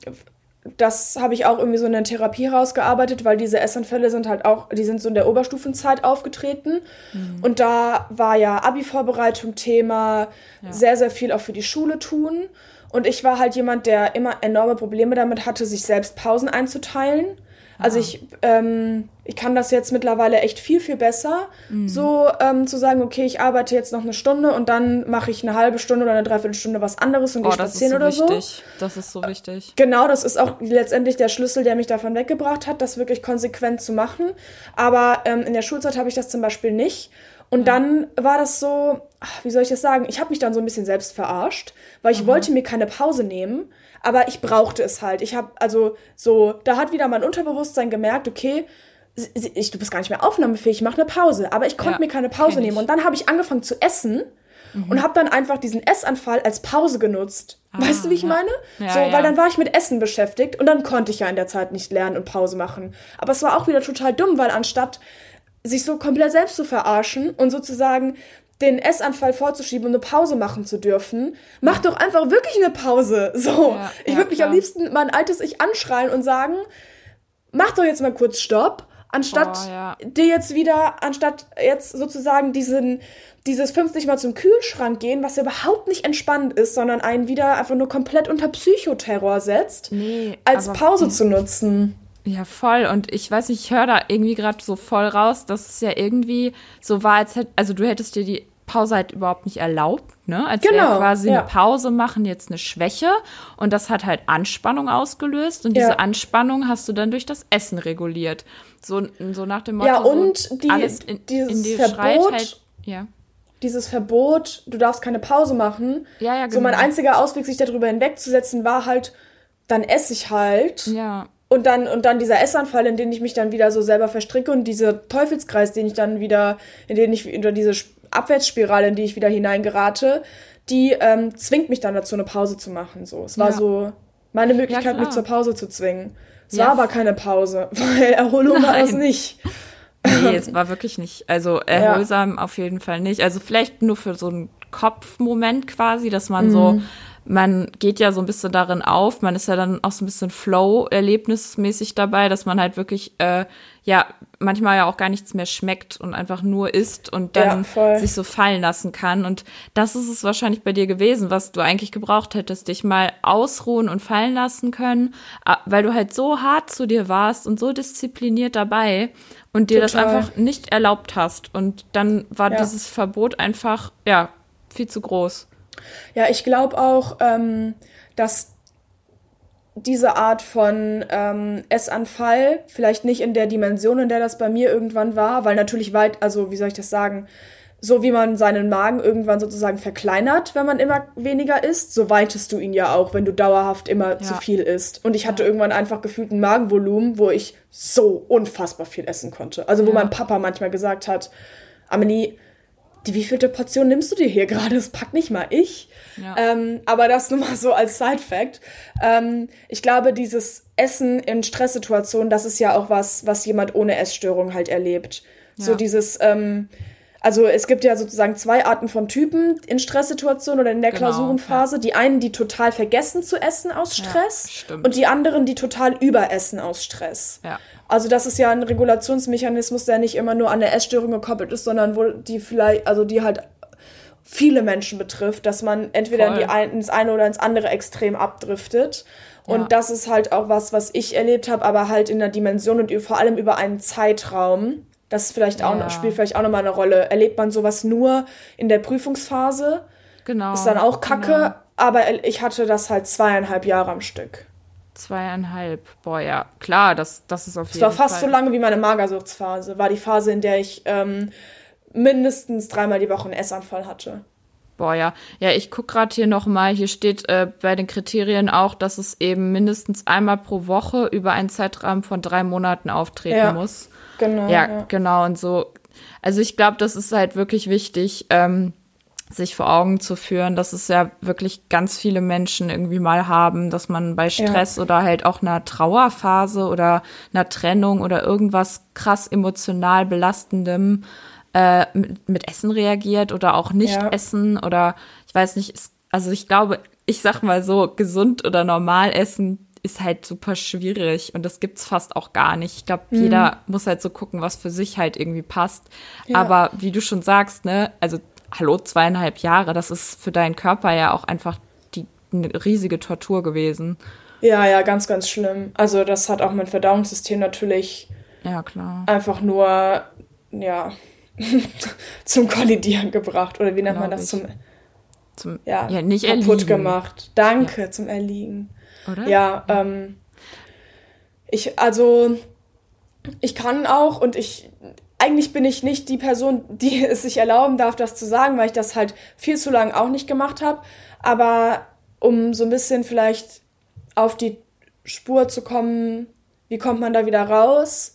das habe ich auch irgendwie so in der Therapie rausgearbeitet, weil diese Essanfälle sind halt auch, die sind so in der Oberstufenzeit aufgetreten. Mhm. Und da war ja Abi-Vorbereitung Thema, ja. sehr, sehr viel auch für die Schule tun. Und ich war halt jemand, der immer enorme Probleme damit hatte, sich selbst Pausen einzuteilen. Also ich, ähm, ich kann das jetzt mittlerweile echt viel, viel besser. Mhm. So ähm, zu sagen, okay, ich arbeite jetzt noch eine Stunde und dann mache ich eine halbe Stunde oder eine Dreiviertelstunde was anderes und oh, gehe spazieren so oder wichtig. so. Das ist so wichtig. Genau, das ist auch letztendlich der Schlüssel, der mich davon weggebracht hat, das wirklich konsequent zu machen. Aber ähm, in der Schulzeit habe ich das zum Beispiel nicht. Und ja. dann war das so, wie soll ich das sagen? Ich habe mich dann so ein bisschen selbst verarscht, weil ich mhm. wollte mir keine Pause nehmen aber ich brauchte es halt. Ich habe also so, da hat wieder mein Unterbewusstsein gemerkt, okay, ich, du bist gar nicht mehr aufnahmefähig, mach eine Pause. Aber ich konnte ja, mir keine Pause nehmen. Und dann habe ich angefangen zu essen mhm. und habe dann einfach diesen Essanfall als Pause genutzt. Ah, weißt du, wie ich ja. meine? Ja, so, weil dann war ich mit Essen beschäftigt und dann konnte ich ja in der Zeit nicht lernen und Pause machen. Aber es war auch wieder total dumm, weil anstatt sich so komplett selbst zu verarschen und sozusagen den Essanfall vorzuschieben und eine Pause machen zu dürfen. Mach doch einfach wirklich eine Pause. So. Ja, ich würde ja, mich am liebsten mein altes Ich anschreien und sagen, mach doch jetzt mal kurz Stopp, anstatt oh, ja. dir jetzt wieder, anstatt jetzt sozusagen diesen, dieses 50 Mal zum Kühlschrank gehen, was überhaupt nicht entspannt ist, sondern einen wieder einfach nur komplett unter Psychoterror setzt, nee, als Pause zu nutzen. Ja, voll. Und ich weiß nicht, ich höre da irgendwie gerade so voll raus, dass es ja irgendwie so war, als hätte, also du hättest dir die Pause halt überhaupt nicht erlaubt, ne? Als genau, quasi ja. eine Pause machen jetzt eine Schwäche und das hat halt Anspannung ausgelöst und ja. diese Anspannung hast du dann durch das Essen reguliert. So, so nach dem Motto, ja, und so die, alles in, dieses in Verbot, halt, ja. dieses Verbot, du darfst keine Pause machen. Ja, ja, genau. So mein genau. einziger Ausweg, sich darüber hinwegzusetzen, war halt, dann esse ich halt. Ja. Und dann, und dann dieser Essanfall, in den ich mich dann wieder so selber verstricke und dieser Teufelskreis, den ich dann wieder, in den ich, oder diese Abwärtsspirale, in die ich wieder hineingerate, die ähm, zwingt mich dann dazu, eine Pause zu machen. So. Es war ja. so meine Möglichkeit, ja, mich zur Pause zu zwingen. Es ja. war aber keine Pause, weil Erholung Nein. war es nicht. Nee, es war wirklich nicht. Also erholsam auf jeden Fall nicht. Also vielleicht nur für so einen Kopfmoment quasi, dass man mhm. so man geht ja so ein bisschen darin auf, man ist ja dann auch so ein bisschen Flow-erlebnismäßig dabei, dass man halt wirklich, äh, ja, manchmal ja auch gar nichts mehr schmeckt und einfach nur isst und dann ja, sich so fallen lassen kann. Und das ist es wahrscheinlich bei dir gewesen, was du eigentlich gebraucht hättest, dich mal ausruhen und fallen lassen können, weil du halt so hart zu dir warst und so diszipliniert dabei und dir Total. das einfach nicht erlaubt hast. Und dann war ja. dieses Verbot einfach, ja, viel zu groß. Ja, ich glaube auch, ähm, dass diese Art von ähm, Essanfall vielleicht nicht in der Dimension, in der das bei mir irgendwann war, weil natürlich weit, also wie soll ich das sagen, so wie man seinen Magen irgendwann sozusagen verkleinert, wenn man immer weniger isst, so weitest du ihn ja auch, wenn du dauerhaft immer ja. zu viel isst. Und ich hatte ja. irgendwann einfach gefühlt ein Magenvolumen, wo ich so unfassbar viel essen konnte. Also wo ja. mein Papa manchmal gesagt hat, Amelie, die wievielte Portion nimmst du dir hier gerade? Das packt nicht mal ich. Ja. Ähm, aber das nur mal so als Side-Fact. Ähm, ich glaube, dieses Essen in Stresssituationen, das ist ja auch was, was jemand ohne Essstörung halt erlebt. Ja. So dieses, ähm, also es gibt ja sozusagen zwei Arten von Typen in Stresssituationen oder in der genau, Klausurenphase. Ja. Die einen, die total vergessen zu essen aus Stress und die anderen, die total überessen aus Stress. Ja. Also das ist ja ein Regulationsmechanismus, der nicht immer nur an der Essstörung gekoppelt ist, sondern wo die vielleicht, also die halt viele Menschen betrifft, dass man entweder in die ein, ins eine oder ins andere Extrem abdriftet. Und ja. das ist halt auch was, was ich erlebt habe, aber halt in der Dimension und vor allem über einen Zeitraum. Das vielleicht auch, ja. spielt vielleicht auch nochmal eine Rolle. Erlebt man sowas nur in der Prüfungsphase? Genau. Ist dann auch kacke, genau. aber ich hatte das halt zweieinhalb Jahre am Stück. Zweieinhalb. Boah, ja, klar, das, das ist auf jeden Fall. Es war fast Fall. so lange wie meine Magersuchtsphase. War die Phase, in der ich ähm, mindestens dreimal die Woche einen Essanfall hatte. Boah, ja. Ja, ich guck gerade hier nochmal. Hier steht äh, bei den Kriterien auch, dass es eben mindestens einmal pro Woche über einen Zeitraum von drei Monaten auftreten ja, muss. Genau. Ja, ja, genau. Und so. Also ich glaube, das ist halt wirklich wichtig. Ähm, sich vor Augen zu führen, dass es ja wirklich ganz viele Menschen irgendwie mal haben, dass man bei Stress ja. oder halt auch einer Trauerphase oder einer Trennung oder irgendwas krass emotional belastendem äh, mit, mit, Essen reagiert oder auch nicht ja. essen oder ich weiß nicht, also ich glaube, ich sag mal so, gesund oder normal essen ist halt super schwierig und das gibt's fast auch gar nicht. Ich glaube, mhm. jeder muss halt so gucken, was für sich halt irgendwie passt. Ja. Aber wie du schon sagst, ne, also hallo, zweieinhalb Jahre, das ist für deinen Körper ja auch einfach die eine riesige Tortur gewesen. Ja, ja, ganz, ganz schlimm. Also das hat auch mein Verdauungssystem natürlich ja, klar. einfach nur, ja, zum Kollidieren gebracht. Oder wie nennt man das? Zum, zum ja, ja, nicht kaputt erliegen. gemacht. Danke, ja. zum Erliegen. Oder? Ja, ähm, ich, also, ich kann auch und ich eigentlich bin ich nicht die Person, die es sich erlauben darf, das zu sagen, weil ich das halt viel zu lange auch nicht gemacht habe. Aber um so ein bisschen vielleicht auf die Spur zu kommen, wie kommt man da wieder raus?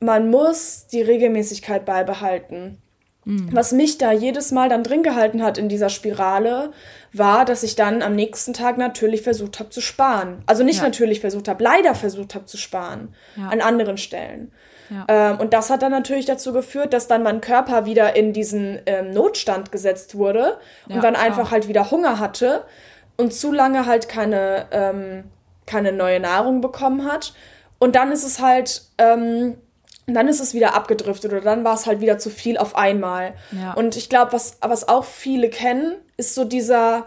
Man muss die Regelmäßigkeit beibehalten. Mhm. Was mich da jedes Mal dann drin gehalten hat in dieser Spirale, war, dass ich dann am nächsten Tag natürlich versucht habe zu sparen. Also nicht ja. natürlich versucht habe, leider versucht habe zu sparen ja. an anderen Stellen. Ja. Ähm, und das hat dann natürlich dazu geführt, dass dann mein Körper wieder in diesen ähm, Notstand gesetzt wurde und dann klar. einfach halt wieder Hunger hatte und zu lange halt keine, ähm, keine neue Nahrung bekommen hat. Und dann ist es halt ähm, dann ist es wieder abgedriftet oder dann war es halt wieder zu viel auf einmal. Ja. Und ich glaube, was, was auch viele kennen, ist so dieser,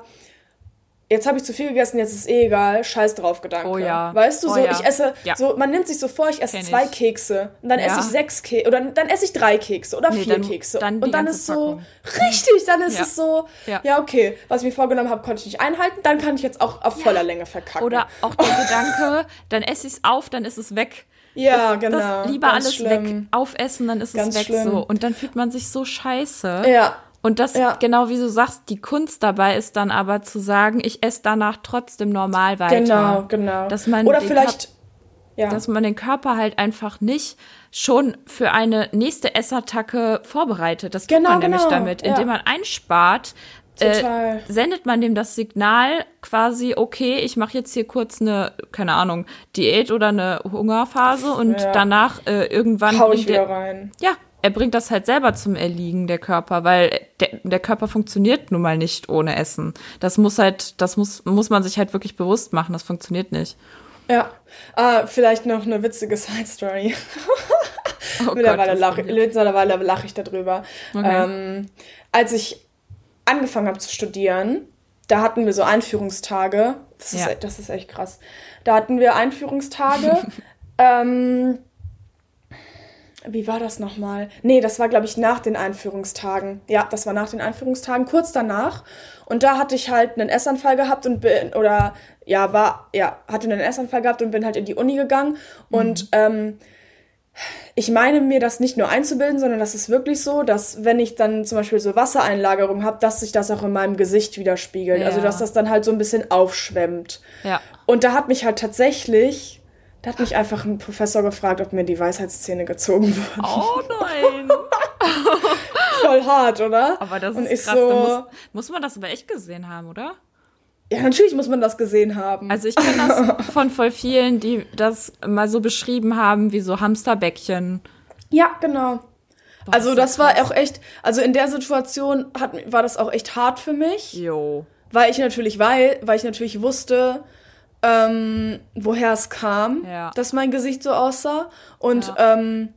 jetzt habe ich zu viel gegessen, jetzt ist eh egal, scheiß drauf Gedanke. Oh ja. Weißt du, oh so ja. ich esse, ja. so man nimmt sich so vor, ich esse Kenn zwei ich. Kekse und dann esse ich sechs Kekse oder dann esse ich drei Kekse oder nee, vier dann, Kekse dann und dann ist so richtig, dann ist es so, ja. okay, was ich mir vorgenommen habe, konnte ich nicht einhalten, dann kann ich jetzt auch auf voller Länge verkacken. Oder auch der Gedanke, dann esse ich es auf, dann ist es weg. Ja, das, genau. Das lieber alles schlimm. weg aufessen, dann ist Ganz es weg schlimm. so. Und dann fühlt man sich so scheiße. Ja. Und das, ja. genau wie du sagst, die Kunst dabei ist dann aber zu sagen, ich esse danach trotzdem normal weiter. Genau, genau. Dass man Oder vielleicht, ja. dass man den Körper halt einfach nicht schon für eine nächste Essattacke vorbereitet. Das genau, man nämlich genau. damit, indem ja. man einspart, äh, sendet man dem das Signal quasi, okay, ich mache jetzt hier kurz eine, keine Ahnung, Diät oder eine Hungerphase und ja. danach äh, irgendwann. Hau ich wieder der, rein. Ja, er bringt das halt selber zum Erliegen, der Körper, weil der, der Körper funktioniert nun mal nicht ohne Essen. Das muss halt, das muss, muss man sich halt wirklich bewusst machen, das funktioniert nicht. Ja, ah, vielleicht noch eine witzige Side-Story. oh mittlerweile lache lach ich darüber. Okay. Ähm, als ich angefangen habe zu studieren, da hatten wir so Einführungstage. Das ist, ja. das ist echt krass. Da hatten wir Einführungstage. ähm, wie war das nochmal? Nee, das war, glaube ich, nach den Einführungstagen. Ja, das war nach den Einführungstagen, kurz danach. Und da hatte ich halt einen Essanfall gehabt und bin, oder ja, war, ja, hatte einen Essanfall gehabt und bin halt in die Uni gegangen. Mhm. Und ähm, ich meine mir das nicht nur einzubilden, sondern das ist wirklich so, dass wenn ich dann zum Beispiel so Wassereinlagerung habe, dass sich das auch in meinem Gesicht widerspiegelt. Also, Ja. Also dass das dann halt so ein bisschen aufschwemmt. Ja. Und da hat mich halt tatsächlich, da hat mich einfach ein Professor gefragt, ob mir die Weisheitszähne gezogen wurden. Oh nein. Voll hart, oder? Aber das ist krass. so, muss, muss man das aber echt gesehen haben, oder? ja, natürlich muss man das gesehen haben. Also ich kenne das von voll vielen, die das mal so beschrieben haben, wie so Hamsterbäckchen. ja, genau. Boah, also das ja war krass. auch echt, also in der Situation hat, war das auch echt hart für mich. Jo. weil ich natürlich weil, weil ich natürlich wusste, ähm, woher es kam, Ja. dass mein Gesicht so aussah. Und ja. Ähm,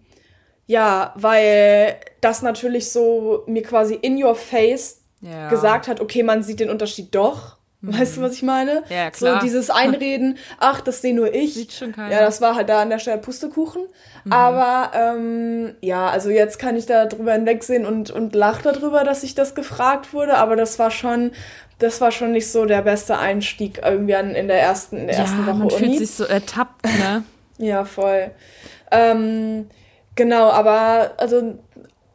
ja, weil das natürlich so mir quasi in your face Ja. gesagt hat, okay, man sieht den Unterschied doch. Weißt du, was ich meine? Mhm. Ja, klar. So dieses Einreden, ach, das sehe nur ich. Sieht schon keiner. Ja, das war halt da an der Stelle Pustekuchen. Aber ähm, ja, also jetzt kann ich da drüber hinwegsehen und, und lache darüber, dass ich das gefragt wurde. Aber das war schon, das war schon nicht so der beste Einstieg irgendwie an, in der ersten, in der ja, ersten Woche man Uni. fühlt sich so ertappt, ne? Ja, voll. Ähm, genau, aber also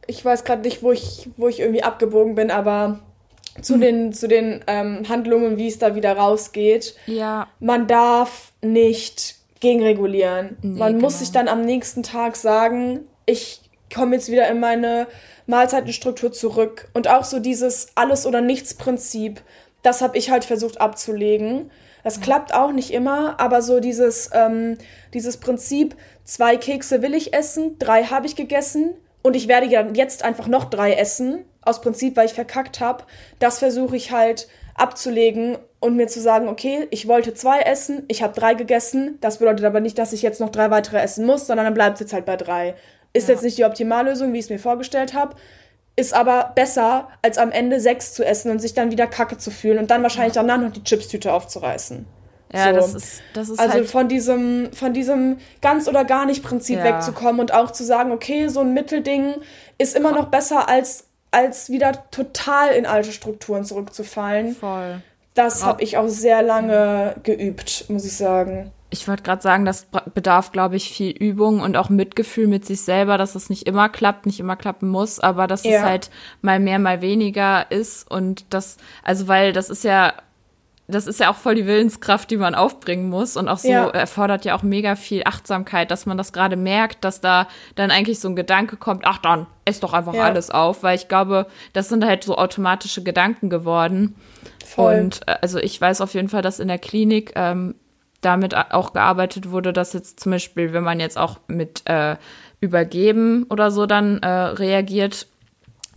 ich weiß gerade nicht, wo ich, wo ich irgendwie abgebogen bin, aber Hm. zu den, zu den ähm, Handlungen, wie es da wieder rausgeht. Ja. Man darf nicht gegenregulieren. Nee, Man muss genau. sich dann am nächsten Tag sagen, ich komme jetzt wieder in meine Mahlzeitenstruktur zurück. Und auch so dieses Alles- oder Nichts-Prinzip, das habe ich halt versucht abzulegen. Das klappt auch nicht immer, aber so dieses, ähm, dieses Prinzip, zwei Kekse will ich essen, drei habe ich gegessen und ich werde ja jetzt einfach noch drei essen, aus Prinzip, weil ich verkackt habe, das versuche ich halt abzulegen und mir zu sagen, okay, ich wollte zwei essen, ich habe drei gegessen, das bedeutet aber nicht, dass ich jetzt noch drei weitere essen muss, sondern dann bleibt es jetzt halt bei drei. Ist jetzt nicht die Optimallösung, wie ich es mir vorgestellt habe, ist aber besser, als am Ende sechs zu essen und sich dann wieder kacke zu fühlen und dann wahrscheinlich danach noch die Chipstüte aufzureißen. Ja, So. das ist, das ist Also halt. von diesem, von diesem ganz oder gar nicht Prinzip Ja. wegzukommen und auch zu sagen, okay, so ein Mittelding ist immer noch besser als, als wieder total in alte Strukturen zurückzufallen. Voll. Das habe ich auch sehr lange geübt, muss ich sagen. Ich wollte gerade sagen, das bedarf, glaube ich, viel Übung und auch Mitgefühl mit sich selber, dass es nicht immer klappt, nicht immer klappen muss, aber dass es Ja. halt mal mehr, mal weniger ist und das, also weil das ist ja, das ist ja auch voll die Willenskraft, die man aufbringen muss und auch so Ja. erfordert ja auch mega viel Achtsamkeit, dass man das gerade merkt, dass da dann eigentlich so ein Gedanke kommt, ach dann, ess doch einfach Ja. alles auf, weil ich glaube, das sind halt so automatische Gedanken geworden. Voll. Und äh, also ich weiß auf jeden Fall, dass in der Klinik ähm, damit auch gearbeitet wurde, dass jetzt zum Beispiel, wenn man jetzt auch mit äh, Übergeben oder so dann äh, reagiert,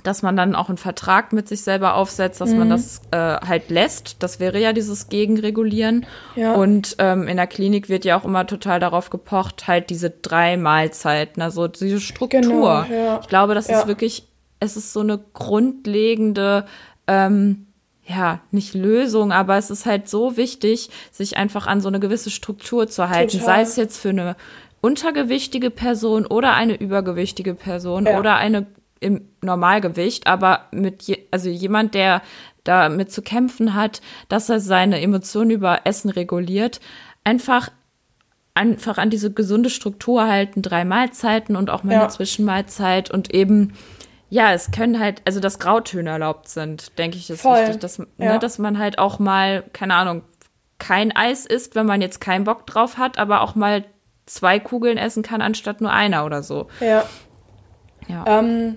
dass man dann auch einen Vertrag mit sich selber aufsetzt, dass Mhm. man das äh, halt lässt. Das wäre ja dieses Gegenregulieren. Ja. Und ähm, in der Klinik wird ja auch immer total darauf gepocht, halt diese drei Mahlzeiten, also diese Struktur. Genau, ja. Ich glaube, das Ja. ist wirklich, es ist so eine grundlegende ähm, ja, nicht Lösung, aber es ist halt so wichtig, sich einfach an so eine gewisse Struktur zu halten. Total. Sei es jetzt für eine untergewichtige Person oder eine übergewichtige Person Ja. oder eine im Normalgewicht, aber mit je, also jemand, der damit zu kämpfen hat, dass er seine Emotionen über Essen reguliert, einfach einfach an diese gesunde Struktur halten, drei Mahlzeiten und auch mal Ja. eine Zwischenmahlzeit und eben ja, es können halt, also dass Grautöne erlaubt sind, denke ich, ist Voll. wichtig, dass, Ja. ne, dass man halt auch mal, keine Ahnung, kein Eis isst, wenn man jetzt keinen Bock drauf hat, aber auch mal zwei Kugeln essen kann, anstatt nur einer oder so. Ja. Ja. Ähm,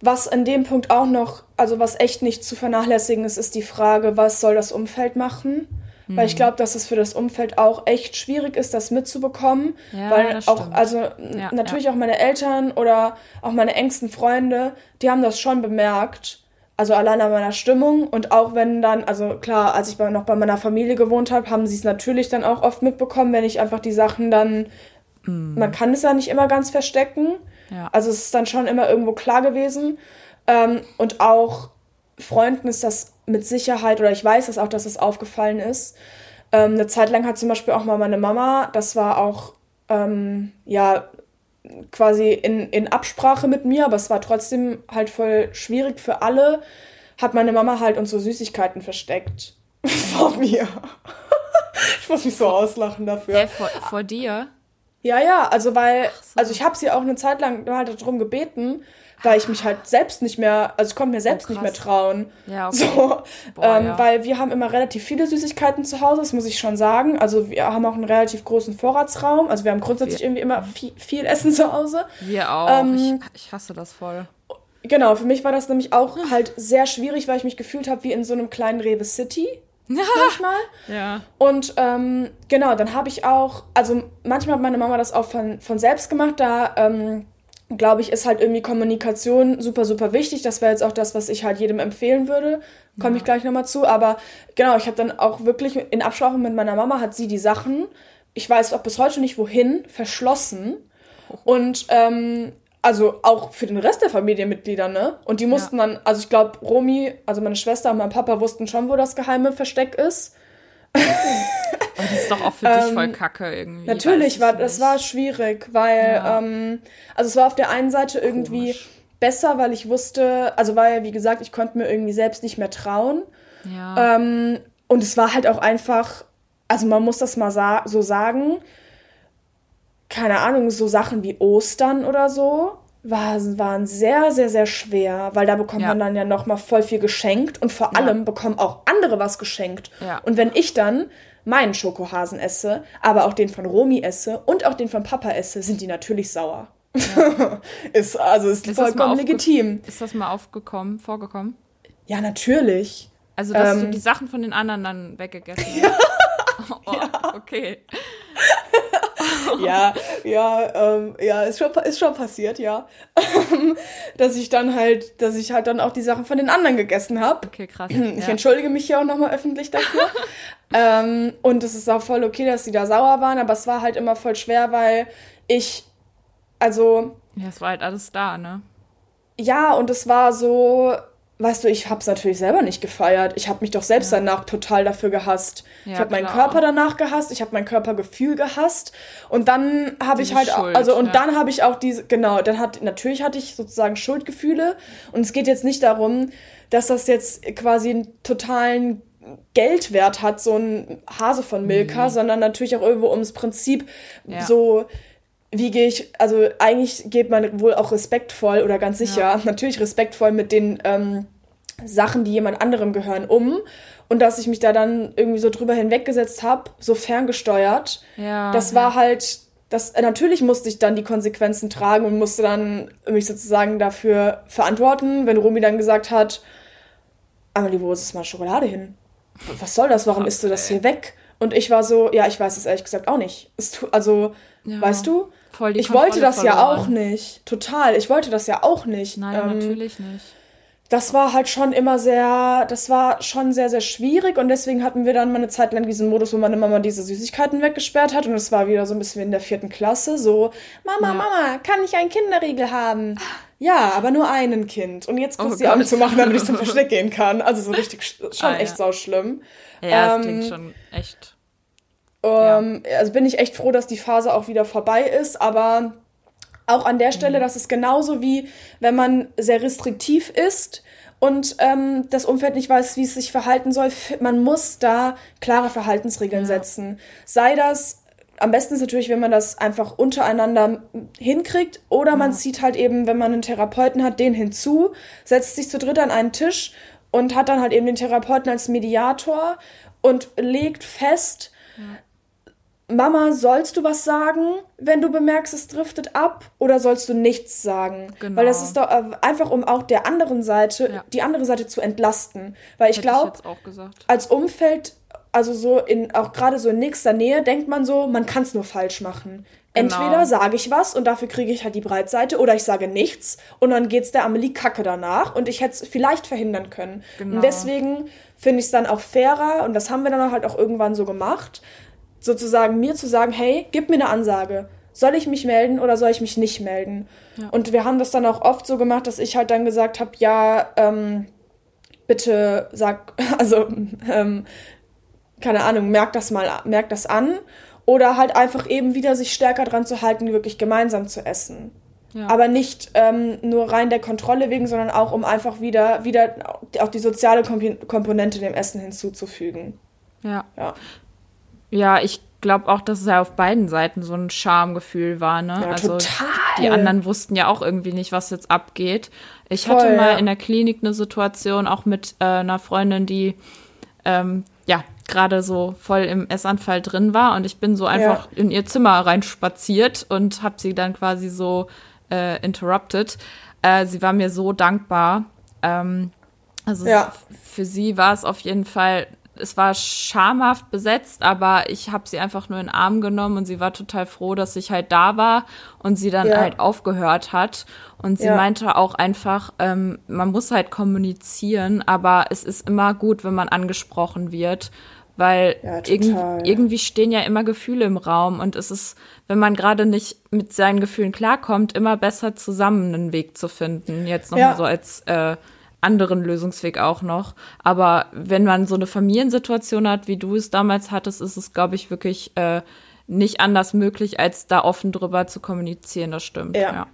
was an dem Punkt auch noch, also was echt nicht zu vernachlässigen ist, ist die Frage, was soll das Umfeld machen? Weil Mhm. ich glaube, dass es für das Umfeld auch echt schwierig ist, das mitzubekommen. Ja, weil das auch, also Ja, natürlich auch meine Eltern oder auch meine engsten Freunde, die haben das schon bemerkt. Also allein an meiner Stimmung und auch wenn dann, also klar, als ich noch bei meiner Familie gewohnt habe, haben sie es natürlich dann auch oft mitbekommen, wenn ich einfach die Sachen dann, man kann es ja nicht immer ganz verstecken. Ja. Also es ist dann schon immer irgendwo klar gewesen. Ähm, und auch Freunden ist das mit Sicherheit, oder ich weiß das auch, dass es aufgefallen ist. Ähm, eine Zeit lang hat zum Beispiel auch mal meine Mama, das war auch, ähm, ja, quasi in, in Absprache mit mir, aber es war trotzdem halt voll schwierig für alle, hat meine Mama halt unsere Süßigkeiten versteckt. Vor mir. ich muss mich so auslachen dafür. Äh, vor, vor dir? Ja, ja, also weil, so. also ich habe sie auch eine Zeit lang halt darum gebeten, weil ich mich halt selbst nicht mehr, also ich konnte mir selbst oh, nicht mehr trauen. Ja, okay. So, Boah, ähm, ja. Weil wir haben immer relativ viele Süßigkeiten zu Hause, das muss ich schon sagen. Also wir haben auch einen relativ großen Vorratsraum. Also wir haben grundsätzlich wir. irgendwie immer viel, viel, Essen zu Hause. Wir auch. Ähm, ich, ich hasse das voll. Genau, für mich war das nämlich auch halt sehr schwierig, weil ich mich gefühlt habe wie in so einem kleinen Rewe City. Manchmal. Ja. Und ähm, genau, dann habe ich auch, also manchmal hat meine Mama das auch von, von selbst gemacht, da ähm, glaube ich, ist halt irgendwie Kommunikation super, super wichtig. Das wäre jetzt auch das, was ich halt jedem empfehlen würde. Komme ja. ich gleich nochmal zu. Aber genau, ich habe dann auch wirklich in Absprache mit meiner Mama hat sie die Sachen, ich weiß auch bis heute nicht wohin, verschlossen. Und ähm, also auch für den Rest der Familienmitglieder, ne? Und die mussten ja. dann, also ich glaube, Romy, also meine Schwester und mein Papa wussten schon, wo das geheime Versteck ist. Aber das ist doch auch für dich voll ähm, kacke irgendwie. Natürlich, war, das war schwierig, weil, ja. ähm, also es war auf der einen Seite irgendwie Komisch. besser, weil ich wusste, also weil, wie gesagt, ich konnte mir irgendwie selbst nicht mehr trauen. Ja. Ähm, und es war halt auch einfach, also man muss das mal sa so sagen, keine Ahnung, so Sachen wie Ostern oder so war, waren sehr, sehr, sehr schwer, weil da bekommt ja. man dann ja nochmal voll viel geschenkt und vor ja. allem bekommen auch andere was geschenkt. Ja. Und wenn ich dann meinen Schokohasen esse, aber auch den von Romi esse und auch den von Papa esse, sind die natürlich sauer. Ist also ist, ist vollkommen legitim. Ist das mal aufgekommen, vorgekommen? Ja, natürlich. Also, dass ähm, du die Sachen von den anderen dann weggegessen hast. oh, ja. okay. ja, ja, ähm, ja, ist schon, ist schon passiert, ja. dass ich dann halt, dass ich halt dann auch die Sachen von den anderen gegessen habe. Okay, krass. Ich ja. entschuldige mich hier auch nochmal öffentlich dafür. ähm, und es ist auch voll okay, dass sie da sauer waren, aber es war halt immer voll schwer, weil ich, also. Ja, es war halt alles da, ne? Ja, und es war so, weißt du, ich habe es natürlich selber nicht gefeiert. Ich habe mich doch selbst ja. danach total dafür gehasst. Ja, ich habe meinen Körper danach gehasst, ich habe mein Körpergefühl gehasst und dann habe ich halt Schuld, also und ja. dann habe ich auch diese genau, dann hat natürlich hatte ich sozusagen Schuldgefühle und es geht jetzt nicht darum, dass das jetzt quasi einen totalen Geldwert hat, so ein Hase von Milka, mhm. sondern natürlich auch irgendwo ums Prinzip so wie gehe ich, also eigentlich geht man wohl auch respektvoll oder ganz sicher, ja. natürlich respektvoll mit den ähm, Sachen, die jemand anderem gehören, um. Und dass ich mich da dann irgendwie so drüber hinweggesetzt habe, so ferngesteuert, ja, das war halt, das, äh, natürlich musste ich dann die Konsequenzen tragen und musste dann mich sozusagen dafür verantworten, wenn Romy dann gesagt hat, Amelie, wo ist es mal Schokolade hin? Was soll das? Warum isst du das hier weg? Und ich war so, ja, ich weiß es ehrlich gesagt auch nicht. Also, ja. weißt du? Voll die ich Kontrolle wollte das verloren. ja auch nicht. Total. Ich wollte das ja auch nicht. Nein, ähm, natürlich nicht. Das war halt schon immer sehr, das war schon sehr, sehr schwierig und deswegen hatten wir dann mal eine Zeit lang diesen Modus, wo meine Mama diese Süßigkeiten weggesperrt hat und es war wieder so ein bisschen wie in der vierten Klasse, so, Mama, ja. Mama, kann ich einen Kinderriegel haben? Ja, aber nur einen Kind. Und jetzt kurz oh die Augen zu machen, damit ich zum Versteck gehen kann. Also so richtig, schon ah, echt ja. sau schlimm. Ja, ähm, das klingt schon echt ähm, ja. Also bin ich echt froh, dass die Phase auch wieder vorbei ist, aber auch an der Stelle, mhm. das ist genauso wie wenn man sehr restriktiv ist und ähm, das Umfeld nicht weiß, wie es sich verhalten soll. Man muss da klare Verhaltensregeln ja. setzen. Sei das am besten ist natürlich, wenn man das einfach untereinander hinkriegt oder man zieht halt eben, wenn man einen Therapeuten hat, den hinzu, setzt sich zu dritt an einen Tisch und hat dann halt eben den Therapeuten als Mediator und legt fest, ja. Mama, sollst du was sagen, wenn du bemerkst, es driftet ab? Oder sollst du nichts sagen? Genau. Weil das ist doch äh, einfach, um auch der anderen Seite, ja. die andere Seite zu entlasten. Weil ich glaube, als Umfeld, also so in, auch gerade so in nächster Nähe, denkt man so, man kann es nur falsch machen. Genau. Entweder sage ich was und dafür kriege ich halt die Breitseite oder ich sage nichts und dann geht's der Amelie Kacke danach und ich hätte es vielleicht verhindern können. Genau. Und deswegen finde ich es dann auch fairer und das haben wir dann halt auch irgendwann so gemacht, sozusagen mir zu sagen, hey, gib mir eine Ansage. Soll ich mich melden oder soll ich mich nicht melden? Ja. Und wir haben das dann auch oft so gemacht, dass ich halt dann gesagt habe, ja, ähm, bitte sag, also ähm, keine Ahnung, merk das mal, merk das an. Oder halt einfach eben wieder sich stärker dran zu halten, wirklich gemeinsam zu essen. Ja. Aber nicht ähm, nur rein der Kontrolle wegen, sondern auch um einfach wieder, wieder auch die soziale Komponente dem Essen hinzuzufügen. Ja. ja. Ja, ich glaube auch, dass es ja auf beiden Seiten so ein Schamgefühl war, ne? Ja, also total. die anderen wussten ja auch irgendwie nicht, was jetzt abgeht. Ich Voll, hatte mal ja. in der Klinik eine Situation auch mit äh, einer Freundin, die ähm, ja gerade so voll im Essanfall drin war und ich bin so einfach in ihr Zimmer reinspaziert und habe sie dann quasi so äh, interrupted. Äh, sie war mir so dankbar. Ähm, also Ja. für sie war es auf jeden Fall, es war schamhaft besetzt, aber ich habe sie einfach nur in den Arm genommen und sie war total froh, dass ich halt da war und sie dann Ja. halt aufgehört hat. Und sie Ja. meinte auch einfach, ähm, man muss halt kommunizieren, aber es ist immer gut, wenn man angesprochen wird. Weil Ja, total. irgendwie stehen ja immer Gefühle im Raum und es ist, wenn man gerade nicht mit seinen Gefühlen klarkommt, immer besser zusammen einen Weg zu finden. Jetzt noch Ja. so als äh, anderen Lösungsweg auch noch. Aber wenn man so eine Familiensituation hat, wie du es damals hattest, ist es, glaube ich, wirklich äh, nicht anders möglich, als da offen drüber zu kommunizieren. Das stimmt. Ja. ja.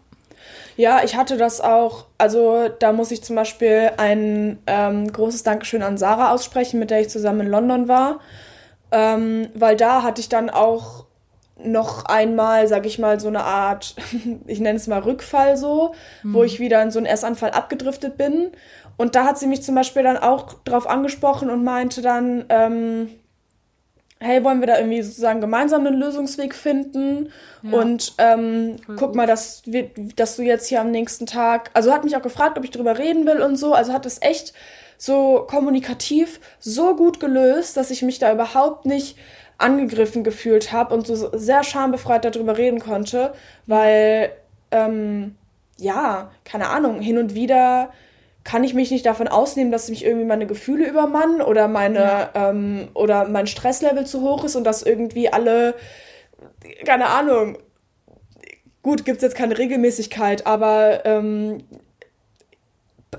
Ja, ich hatte das auch. Also da muss ich zum Beispiel ein ähm, großes Dankeschön an Sarah aussprechen, mit der ich zusammen in London war. Ähm, weil da hatte ich dann auch noch einmal, sag ich mal, so eine Art, ich nenne es mal Rückfall so, wo ich wieder in so einen Essanfall abgedriftet bin. Und da hat sie mich zum Beispiel dann auch drauf angesprochen und meinte dann, ähm, hey, wollen wir da irgendwie sozusagen gemeinsam einen Lösungsweg finden? Ja. Und ähm, Voll guck gut. mal, dass, wir, dass du jetzt hier am nächsten Tag, also hat mich auch gefragt, ob ich drüber reden will und so, also hat es echt so kommunikativ so gut gelöst, dass ich mich da überhaupt nicht angegriffen gefühlt habe und so sehr schambefreit darüber reden konnte, weil, ähm, ja, keine Ahnung, hin und wieder kann ich mich nicht davon ausnehmen, dass mich irgendwie meine Gefühle übermannen oder meine ähm, oder mein Stresslevel zu hoch ist und dass irgendwie alle, keine Ahnung, gut, gibt es jetzt keine Regelmäßigkeit, aber ähm,